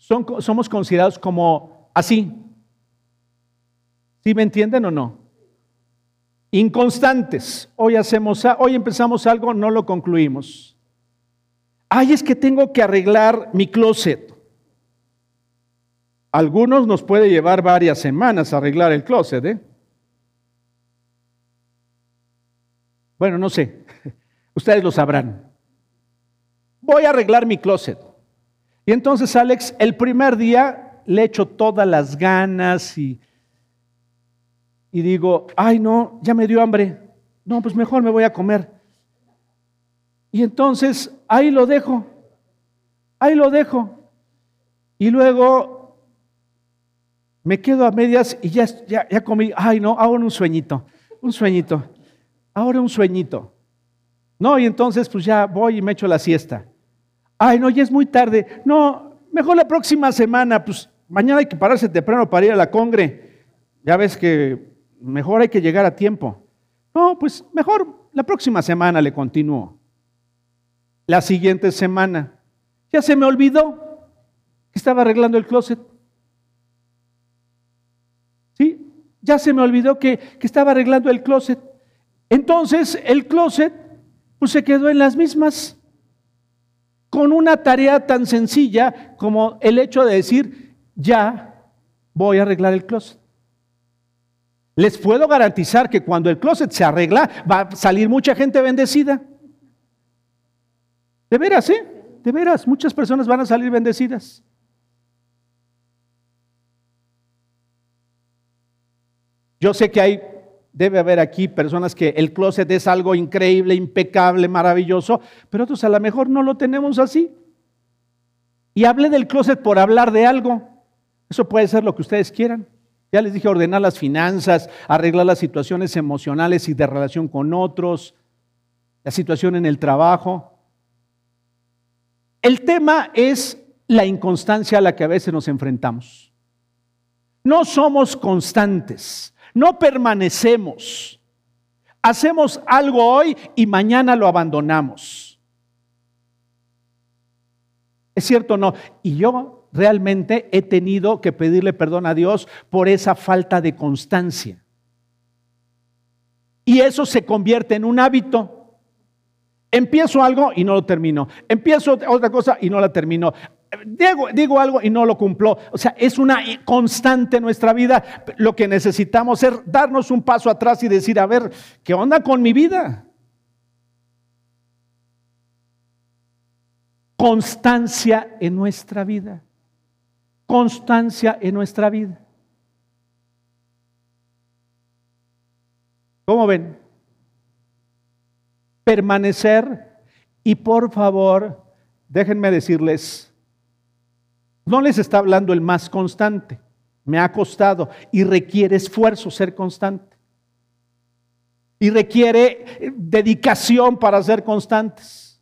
somos considerados como así. ¿Sí me entienden o no? Inconstantes. Hoy hacemos, hoy empezamos algo, no lo concluimos. Ay, es que tengo que arreglar mi closet. Algunos nos puede llevar varias semanas arreglar el closet, ¿eh? Bueno, no sé. Ustedes lo sabrán. Voy a arreglar mi closet. Y entonces Alex, el primer día le echo todas las ganas y, y digo, ay no, ya me dio hambre. No, pues mejor me voy a comer. Y entonces ahí lo dejo, ahí lo dejo. Y luego me quedo a medias y ya, ya, ya comí, ay no, ahora un sueñito, un sueñito, ahora un sueñito. No, y entonces pues ya voy y me echo la siesta. Ay, no, ya es muy tarde. No, mejor la próxima semana, pues mañana hay que pararse temprano para ir a la congre. Ya ves que mejor hay que llegar a tiempo. No, pues mejor La próxima semana le continúo. La siguiente semana. Ya se me olvidó que estaba arreglando el closet. ¿Sí? Ya se me olvidó que, que estaba arreglando el closet. Entonces el closet pues se quedó en las mismas. Con una tarea tan sencilla como el hecho de decir, ya voy a arreglar el closet. Les puedo garantizar que cuando el closet se arregla, va a salir mucha gente bendecida. De veras, ¿eh? De veras, muchas personas van a salir bendecidas. Yo sé que hay, debe haber aquí personas que el closet es algo increíble, impecable, maravilloso, pero otros a lo mejor no lo tenemos así. Y hablé del closet por hablar de algo. Eso puede ser lo que ustedes quieran. Ya les dije ordenar las finanzas, arreglar las situaciones emocionales y de relación con otros, la situación en el trabajo. El tema es la inconstancia a la que a veces nos enfrentamos. No somos constantes, no permanecemos. Hacemos algo hoy y mañana lo abandonamos. ¿Es cierto o no? Y yo realmente he tenido que pedirle perdón a Dios por esa falta de constancia. Y eso se convierte en un hábito. Empiezo algo y no lo termino. Empiezo otra cosa y no la termino. Digo, algo y no lo cumplo. O sea, es una constante en nuestra vida. Lo que necesitamos es darnos un paso atrás y decir, a ver, ¿qué onda con mi vida? Constancia en nuestra vida constancia en nuestra vida. ¿Cómo ven? Permanecer y por favor, déjenme decirles, no les está hablando el más constante, me ha costado y requiere esfuerzo ser constante. Y requiere dedicación para ser constantes.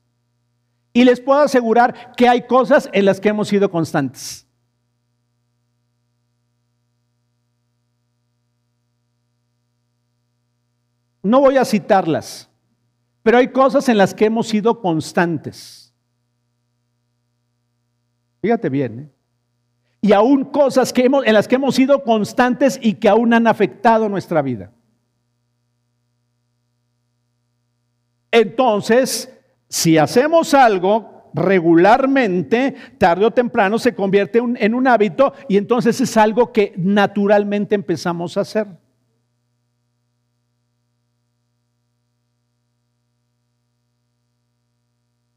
Y les puedo asegurar que hay cosas en las que hemos sido constantes. No voy a citarlas, pero hay cosas en las que hemos sido constantes. Fíjate bien. ¿eh? Y aún cosas que hemos, en las que hemos sido constantes y que aún han afectado nuestra vida. Entonces, si hacemos algo regularmente, tarde o temprano se convierte en un hábito y entonces es algo que naturalmente empezamos a hacer.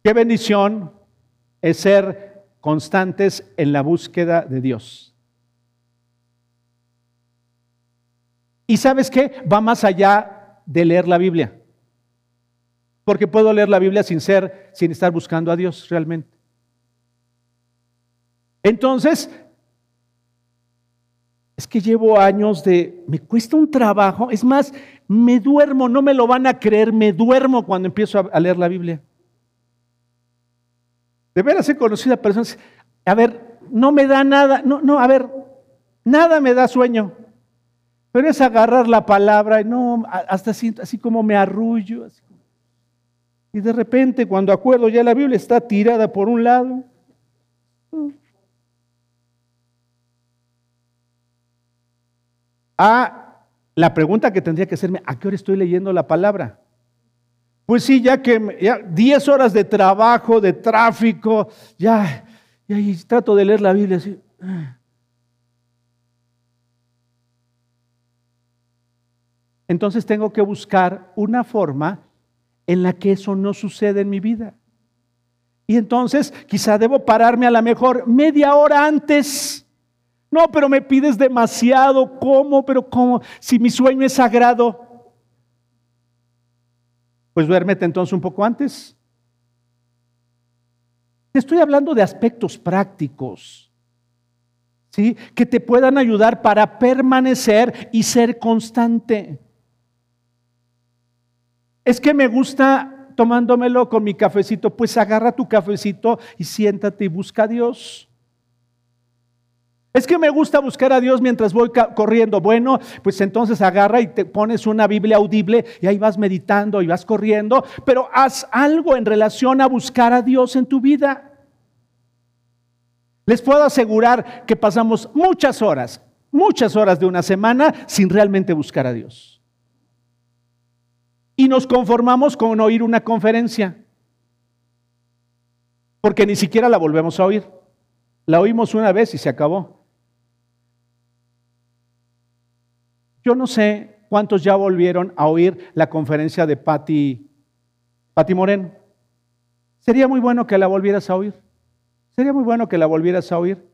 Qué bendición es ser constantes en la búsqueda de Dios. Y sabes qué? Va más allá de leer la Biblia. Porque puedo leer la Biblia sin ser, sin estar buscando a Dios realmente. Entonces, es que llevo años de, me cuesta un trabajo, es más, me duermo, no me lo van a creer, me duermo cuando empiezo a leer la Biblia. De veras he conocido a personas, a ver, no me da nada, no, no, a ver, nada me da sueño. Pero es agarrar la palabra y no, hasta así, así como me arrullo. Y de repente, cuando acuerdo, ya la Biblia está tirada por un lado. Ah, la pregunta que tendría que hacerme, ¿a qué hora estoy leyendo la palabra? Pues sí, ya que ya 10 horas de trabajo, de tráfico, ya, ya trato de leer la Biblia así. Entonces tengo que buscar una forma en la que eso no sucede en mi vida. Y entonces quizá debo pararme a la mejor media hora antes. No, pero me pides demasiado. ¿Cómo? Pero ¿cómo? Si mi sueño es sagrado. Pues duérmete entonces un poco antes. Te estoy hablando de aspectos prácticos, ¿sí? Que te puedan ayudar para permanecer y ser constante. Es que me gusta tomándomelo con mi cafecito, pues agarra tu cafecito y siéntate y busca a Dios. Es que me gusta buscar a Dios mientras voy corriendo. Bueno, pues entonces agarra y te pones una Biblia audible y ahí vas meditando y vas corriendo, pero haz algo en relación a buscar a Dios en tu vida. Les puedo asegurar que pasamos muchas horas, muchas horas de una semana sin realmente buscar a Dios. Y nos conformamos con oír una conferencia, porque ni siquiera la volvemos a oír. La oímos una vez y se acabó. Yo no sé cuántos ya volvieron a oír la conferencia de Patti, Moreno. Sería muy bueno que la volvieras a oír. Sería muy bueno que la volvieras a oír.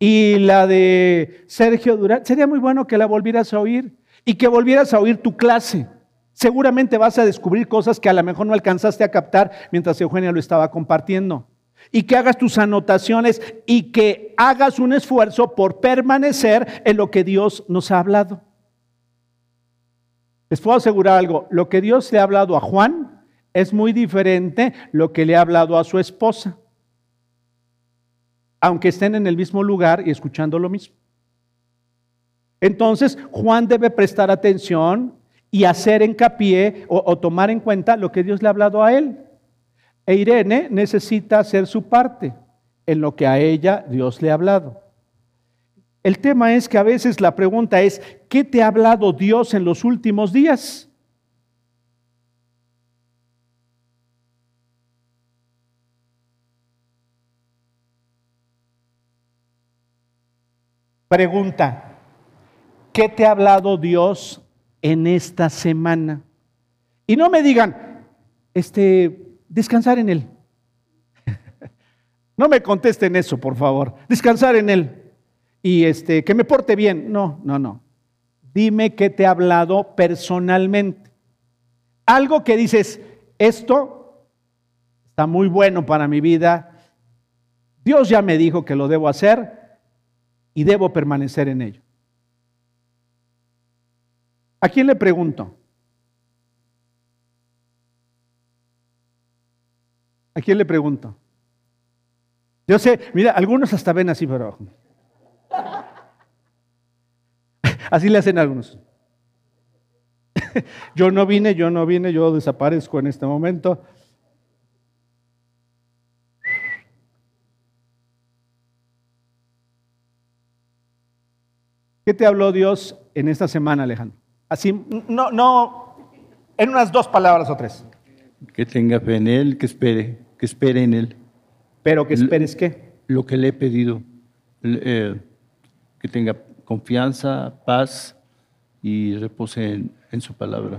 Y la de Sergio Durán, sería muy bueno que la volvieras a oír y que volvieras a oír tu clase. Seguramente vas a descubrir cosas que a lo mejor no alcanzaste a captar mientras Eugenia lo estaba compartiendo. Y que hagas tus anotaciones y que hagas un esfuerzo por permanecer en lo que Dios nos ha hablado. Les puedo asegurar algo, lo que Dios le ha hablado a Juan es muy diferente lo que le ha hablado a su esposa, aunque estén en el mismo lugar y escuchando lo mismo. Entonces, Juan debe prestar atención y hacer hincapié o, o tomar en cuenta lo que Dios le ha hablado a él. E Irene necesita hacer su parte en lo que a ella Dios le ha hablado. El tema es que a veces la pregunta es, ¿qué te ha hablado Dios en los últimos días? Pregunta, ¿qué te ha hablado Dios en esta semana? Y no me digan, este, descansar en Él. No me contesten eso, por favor. Descansar en Él. Y este, que me porte bien. No, no, no. Dime qué te ha hablado personalmente. Algo que dices, esto está muy bueno para mi vida. Dios ya me dijo que lo debo hacer y debo permanecer en ello. ¿A quién le pregunto? ¿A quién le pregunto? Yo sé, mira, algunos hasta ven así, pero... Así le hacen algunos. Yo no vine, yo no vine, yo desaparezco en este momento. ¿Qué te habló Dios en esta semana, Alejandro? Así, no, no, en unas dos palabras o tres. Que tenga fe en Él, que espere, que espere en Él. Pero que esperes qué. Lo que le he pedido, eh, que tenga confianza, paz y repose en, su palabra.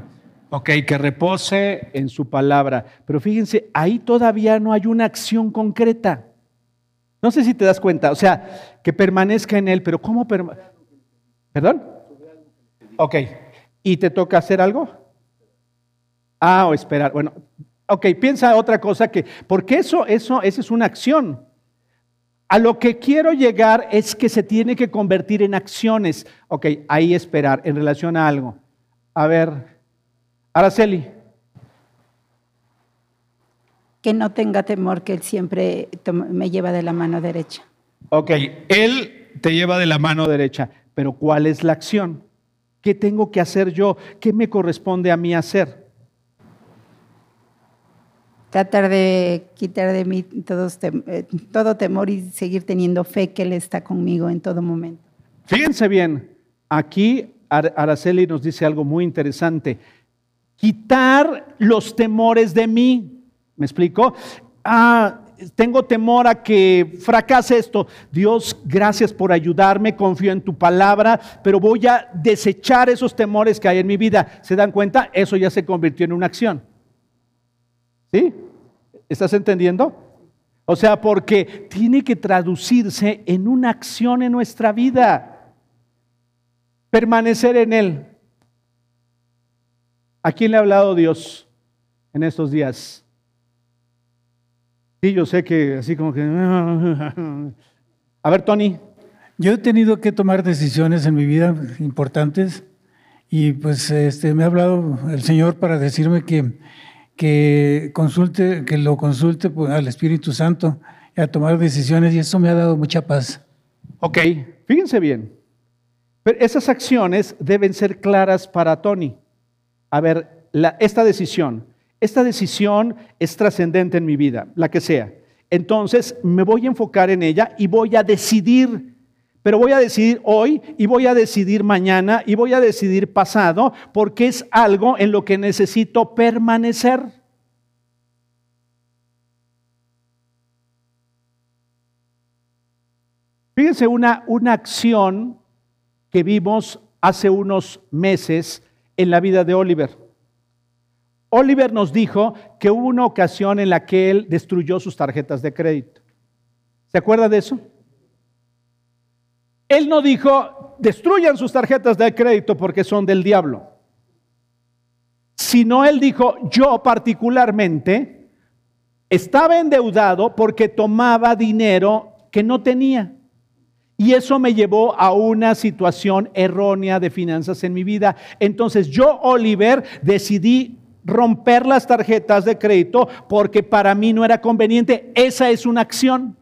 Ok, que repose en su palabra. Pero fíjense, ahí todavía no hay una acción concreta. No sé si te das cuenta, o sea, que permanezca en él, pero ¿cómo permanece? ¿Perdón? Ok, ¿y te toca hacer algo? Ah, o esperar. Bueno, ok, piensa otra cosa que, porque eso, eso, esa es una acción. A lo que quiero llegar es que se tiene que convertir en acciones. Ok, ahí esperar en relación a algo. A ver, Araceli. Que no tenga temor, que Él siempre me lleva de la mano derecha. Ok, él te lleva de la mano derecha, pero ¿cuál es la acción? ¿Qué tengo que hacer yo? ¿Qué me corresponde a mí hacer? Tratar de quitar de mí todos tem- eh, todo temor y seguir teniendo fe que Él está conmigo en todo momento. Fíjense bien, aquí Ar- Araceli nos dice algo muy interesante. Quitar los temores de mí. ¿Me explico? Ah, tengo temor a que fracase esto. Dios, gracias por ayudarme, confío en tu palabra, pero voy a desechar esos temores que hay en mi vida. ¿Se dan cuenta? Eso ya se convirtió en una acción. ¿Sí? ¿Estás entendiendo? O sea, porque tiene que traducirse en una acción en nuestra vida. Permanecer en Él. ¿A quién le ha hablado Dios en estos días? Sí, yo sé que así como que... A ver, Tony. Yo he tenido que tomar decisiones en mi vida importantes y pues este, me ha hablado el Señor para decirme que, que consulte, que lo consulte pues, al Espíritu Santo y a tomar decisiones y eso me ha dado mucha paz. Ok, fíjense bien. Pero esas acciones deben ser claras para Tony. A ver, la- esta decisión, esta decisión es trascendente en mi vida, la que sea. Entonces me voy a enfocar en ella y voy a decidir. Pero voy a decidir hoy y voy a decidir mañana y voy a decidir pasado porque es algo en lo que necesito permanecer. Fíjense una, una acción que vimos hace unos meses en la vida de Oliver. Oliver nos dijo que hubo una ocasión en la que él destruyó sus tarjetas de crédito. ¿Se acuerda de eso? Él no dijo, destruyan sus tarjetas de crédito porque son del diablo. Sino él dijo, yo particularmente estaba endeudado porque tomaba dinero que no tenía. Y eso me llevó a una situación errónea de finanzas en mi vida. Entonces yo, Oliver, decidí romper las tarjetas de crédito porque para mí no era conveniente. Esa es una acción.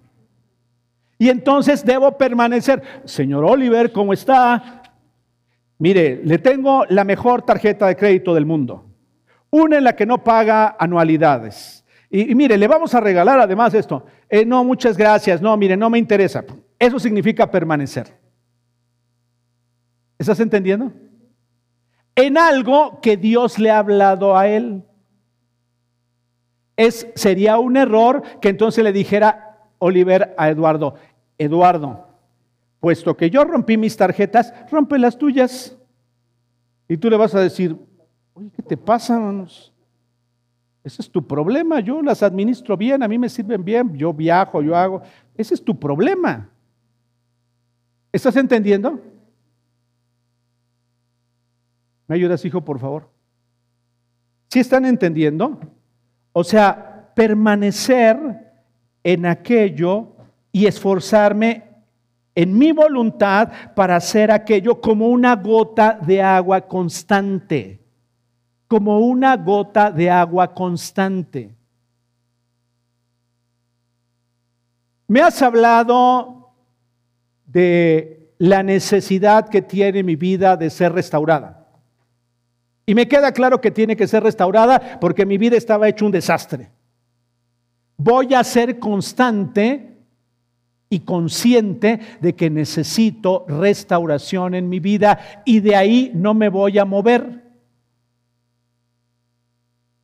Y entonces debo permanecer. Señor Oliver, ¿cómo está? Mire, le tengo la mejor tarjeta de crédito del mundo. Una en la que no paga anualidades. Y, mire, le vamos a regalar además esto. Eh, no, muchas gracias. No, mire, no me interesa. Eso significa permanecer. ¿Estás entendiendo? En algo que Dios le ha hablado a él. Es, sería un error que entonces le dijera Oliver a Eduardo, Eduardo, puesto que yo rompí mis tarjetas, rompe las tuyas. Y tú le vas a decir, oye, ¿qué te pasa? manos? Ese es tu problema, yo las administro bien, a mí me sirven bien, yo viajo, yo hago. Ese es tu problema. ¿Estás entendiendo? ¿Me ayudas, hijo, por favor? ¿Sí están entendiendo? O sea, permanecer en aquello y esforzarme en mi voluntad para hacer aquello como una gota de agua constante, como una gota de agua constante. Me has hablado de la necesidad que tiene mi vida de ser restaurada. Y me queda claro que tiene que ser restaurada porque mi vida estaba hecho un desastre. Voy a ser constante y consciente de que necesito restauración en mi vida y de ahí no me voy a mover.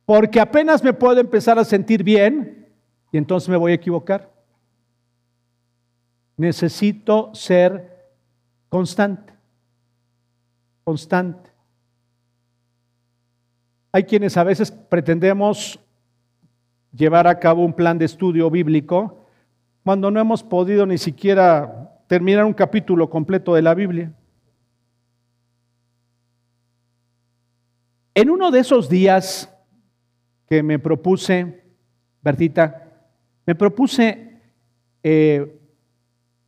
Porque apenas me puedo empezar a sentir bien y entonces me voy a equivocar. Necesito ser constante, constante. Hay quienes a veces pretendemos llevar a cabo un plan de estudio bíblico cuando no hemos podido ni siquiera terminar un capítulo completo de la Biblia. En uno de esos días que me propuse, Bertita, me propuse eh,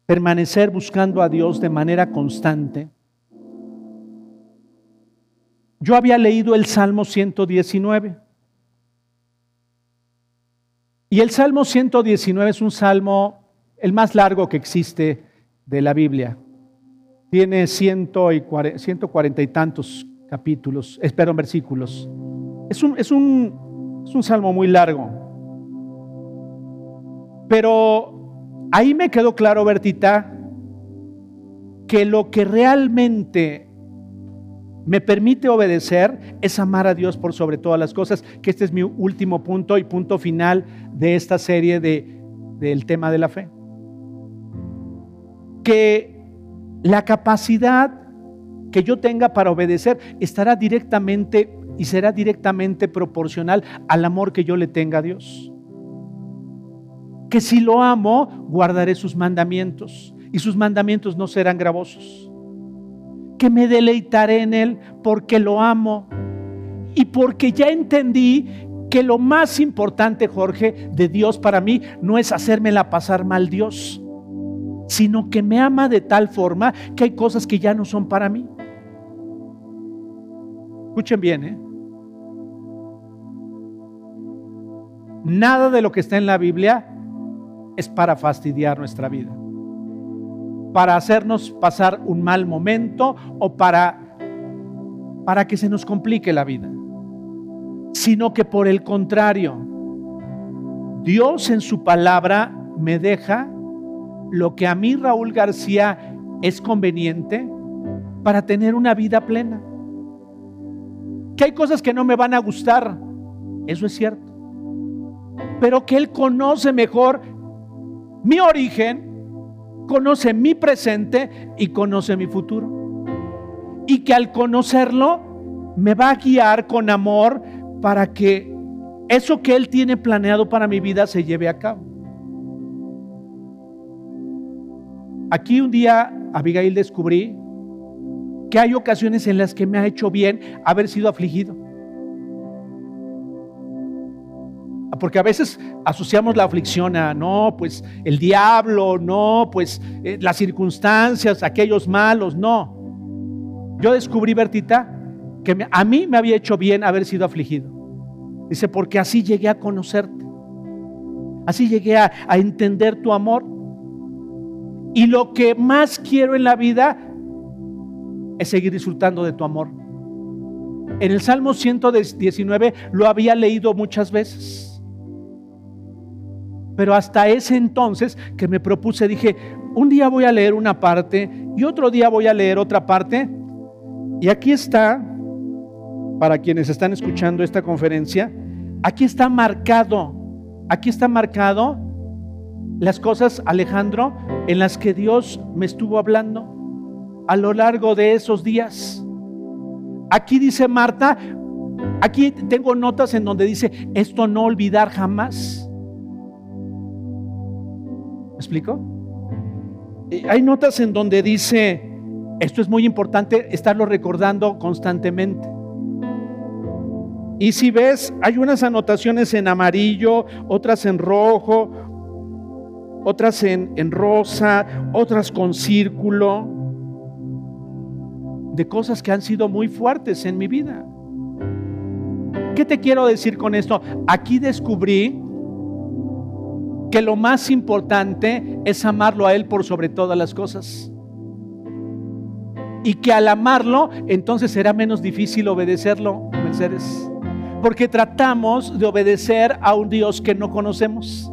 permanecer buscando a Dios de manera constante. Yo había leído el Salmo 119. Y el Salmo 119 es un salmo, el más largo que existe de la Biblia. Tiene 140 y tantos capítulos, espero versículos. Es un, es, un, es un salmo muy largo. Pero ahí me quedó claro, Bertita, que lo que realmente me permite obedecer es amar a Dios por sobre todas las cosas, que este es mi último punto y punto final de esta serie de, del tema de la fe. Que la capacidad que yo tenga para obedecer estará directamente y será directamente proporcional al amor que yo le tenga a Dios. Que si lo amo, guardaré sus mandamientos y sus mandamientos no serán gravosos que me deleitaré en Él porque lo amo y porque ya entendí que lo más importante, Jorge, de Dios para mí no es hacérmela pasar mal Dios, sino que me ama de tal forma que hay cosas que ya no son para mí. Escuchen bien, ¿eh? Nada de lo que está en la Biblia es para fastidiar nuestra vida. Para hacernos pasar un mal momento o para, para que se nos complique la vida, sino que por el contrario, Dios en su palabra me deja lo que a mí Raúl García es conveniente para tener una vida plena. Que hay cosas que no me van a gustar, eso es cierto. Pero que Él conoce mejor mi origen, conoce mi presente y conoce mi futuro. Y que al conocerlo me va a guiar con amor para que eso que Él tiene planeado para mi vida se lleve a cabo. Aquí un día, Abigail, descubrí que hay ocasiones en las que me ha hecho bien haber sido afligido. Porque a veces asociamos la aflicción a, no, pues el diablo, no, pues eh, las circunstancias, aquellos malos, no. Yo descubrí, Bertita, que a mí me había hecho bien haber sido afligido. Dice, porque así llegué a conocerte. Así llegué a, a entender tu amor. Y lo que más quiero en la vida es seguir disfrutando de tu amor. En el Salmo 119 lo había leído muchas veces. Pero hasta ese entonces que me propuse, dije, un día voy a leer una parte y otro día voy a leer otra parte. Y aquí está, para quienes están escuchando esta conferencia, aquí está marcado, aquí está marcado las cosas, Alejandro, en las que Dios me estuvo hablando a lo largo de esos días. Aquí dice Marta, aquí tengo notas en donde dice, esto no olvidar jamás. ¿Me explico? Hay notas en donde dice, esto es muy importante estarlo recordando constantemente. Y si ves, hay unas anotaciones en amarillo, otras en rojo, otras en, en rosa, otras con círculo, de cosas que han sido muy fuertes en mi vida. ¿Qué te quiero decir con esto? Aquí descubrí que lo más importante es amarlo a Él por sobre todas las cosas. Y que al amarlo, entonces será menos difícil obedecerlo, Mercedes. Porque tratamos de obedecer a un Dios que no conocemos.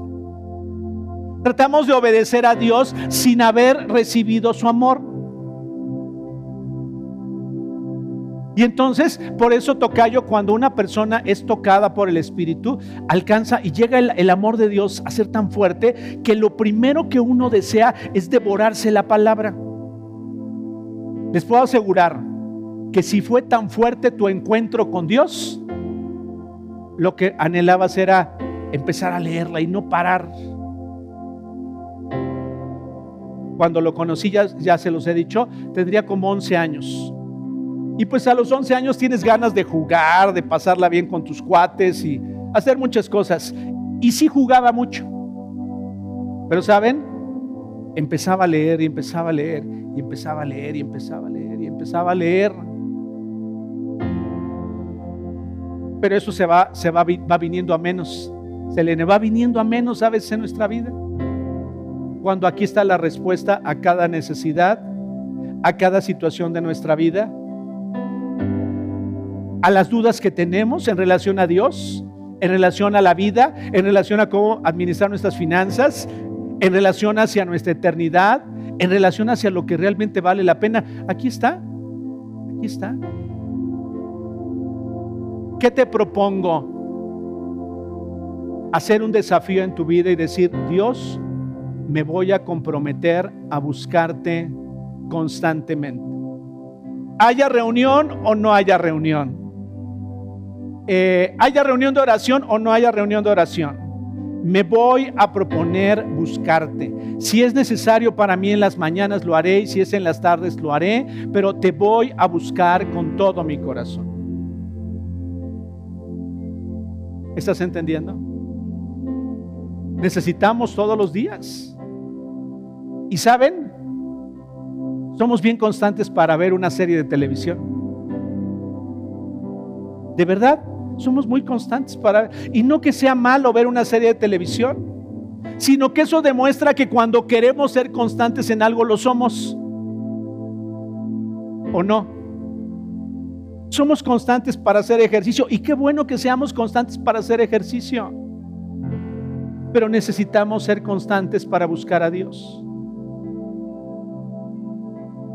Tratamos de obedecer a Dios sin haber recibido su amor. Y entonces, por eso Tocayo, cuando una persona es tocada por el Espíritu, alcanza y llega el, amor de Dios a ser tan fuerte que lo primero que uno desea es devorarse la palabra. Les puedo asegurar que si fue tan fuerte tu encuentro con Dios, lo que anhelabas era empezar a leerla y no parar. Cuando lo conocí, ya, ya se los he dicho, tendría como 11 años. Y pues a los 11 años tienes ganas de jugar, de pasarla bien con tus cuates y hacer muchas cosas. Y sí jugaba mucho. Pero ¿saben? Empezaba a leer y empezaba a leer y empezaba a leer y empezaba a leer y empezaba a leer. Pero eso se va, se va, va viniendo a menos. Se le va viniendo a menos a veces en nuestra vida. Cuando aquí está la respuesta a cada necesidad, a cada situación de nuestra vida a las dudas que tenemos en relación a Dios, en relación a la vida, en relación a cómo administrar nuestras finanzas, en relación hacia nuestra eternidad, en relación hacia lo que realmente vale la pena. Aquí está, aquí está. ¿Qué te propongo? Hacer un desafío en tu vida y decir, Dios, me voy a comprometer a buscarte constantemente. Haya reunión o no haya reunión eh, haya reunión de oración o no haya reunión de oración. Me voy a proponer buscarte. Si es necesario para mí en las mañanas lo haré y si es en las tardes lo haré, pero te voy a buscar con todo mi corazón. ¿Estás entendiendo? Necesitamos todos los días. Y saben, somos bien constantes para ver una serie de televisión. De verdad, somos muy constantes para... Y no que sea malo ver una serie de televisión. sino que eso demuestra que cuando queremos ser constantes en algo lo somos. ¿O no? Somos constantes para hacer ejercicio y qué bueno que seamos constantes para hacer ejercicio. Pero necesitamos ser constantes para buscar a Dios.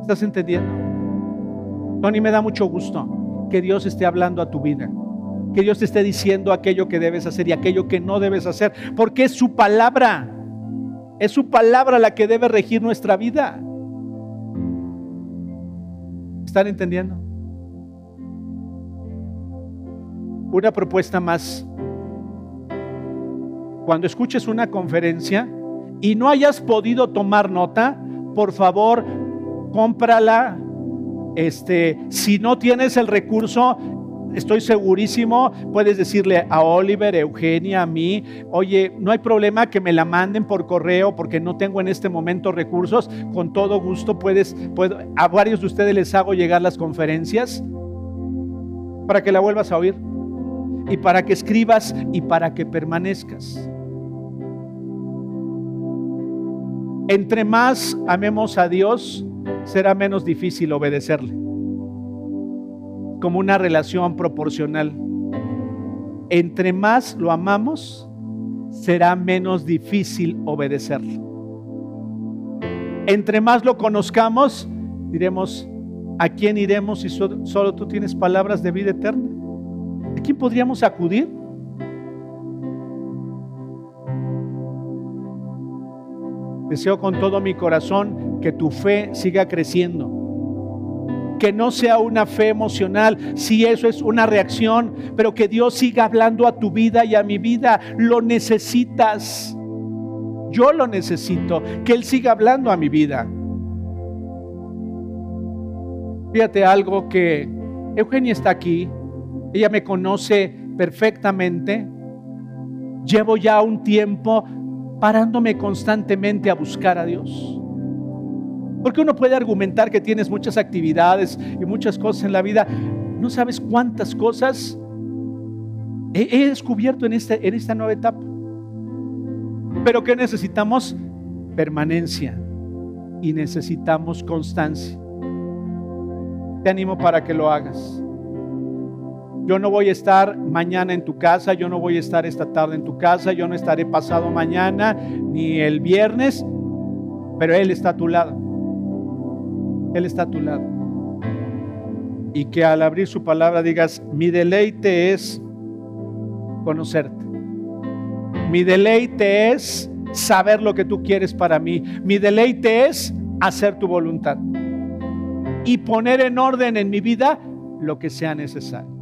¿Estás entendiendo? Tony, me da mucho gusto que Dios esté hablando a tu vida. Que Dios te esté diciendo aquello que debes hacer y aquello que no debes hacer. Porque es su palabra. Es su palabra la que debe regir nuestra vida. ¿Están entendiendo? Una propuesta más. Cuando escuches una conferencia y no hayas podido tomar nota, por favor, cómprala. Este, si no tienes el recurso, estoy segurísimo, puedes decirle a Oliver, Eugenia, a mí, oye, no hay problema que me la manden por correo porque no tengo en este momento recursos, con todo gusto puedes, puedo, a varios de ustedes les hago llegar las conferencias para que la vuelvas a oír y para que escribas y para que permanezcas. Entre más amemos a Dios, será menos difícil obedecerle. Como una relación proporcional. Entre más lo amamos, será menos difícil obedecerle. Entre más lo conozcamos, diremos, ¿a quién iremos si solo tú tienes palabras de vida eterna? ¿A quién podríamos acudir? Deseo con todo mi corazón que tu fe siga creciendo. Que no sea una fe emocional, si eso es una reacción, pero que Dios siga hablando a tu vida y a mi vida. Lo necesitas. Yo lo necesito. Que Él siga hablando a mi vida. Fíjate algo que Eugenia está aquí. Ella me conoce perfectamente. Llevo ya un tiempo parándome constantemente a buscar a Dios. Porque uno puede argumentar que tienes muchas actividades y muchas cosas en la vida. No sabes cuántas cosas he, descubierto en, este, en esta nueva etapa. Pero que necesitamos permanencia y necesitamos constancia. Te animo para que lo hagas. Yo no voy a estar mañana en tu casa, yo no voy a estar esta tarde en tu casa, yo no estaré pasado mañana ni el viernes, pero Él está a tu lado. Él está a tu lado. Y que al abrir su palabra digas, mi deleite es conocerte. Mi deleite es saber lo que tú quieres para mí. Mi deleite es hacer tu voluntad. Y poner en orden en mi vida lo que sea necesario.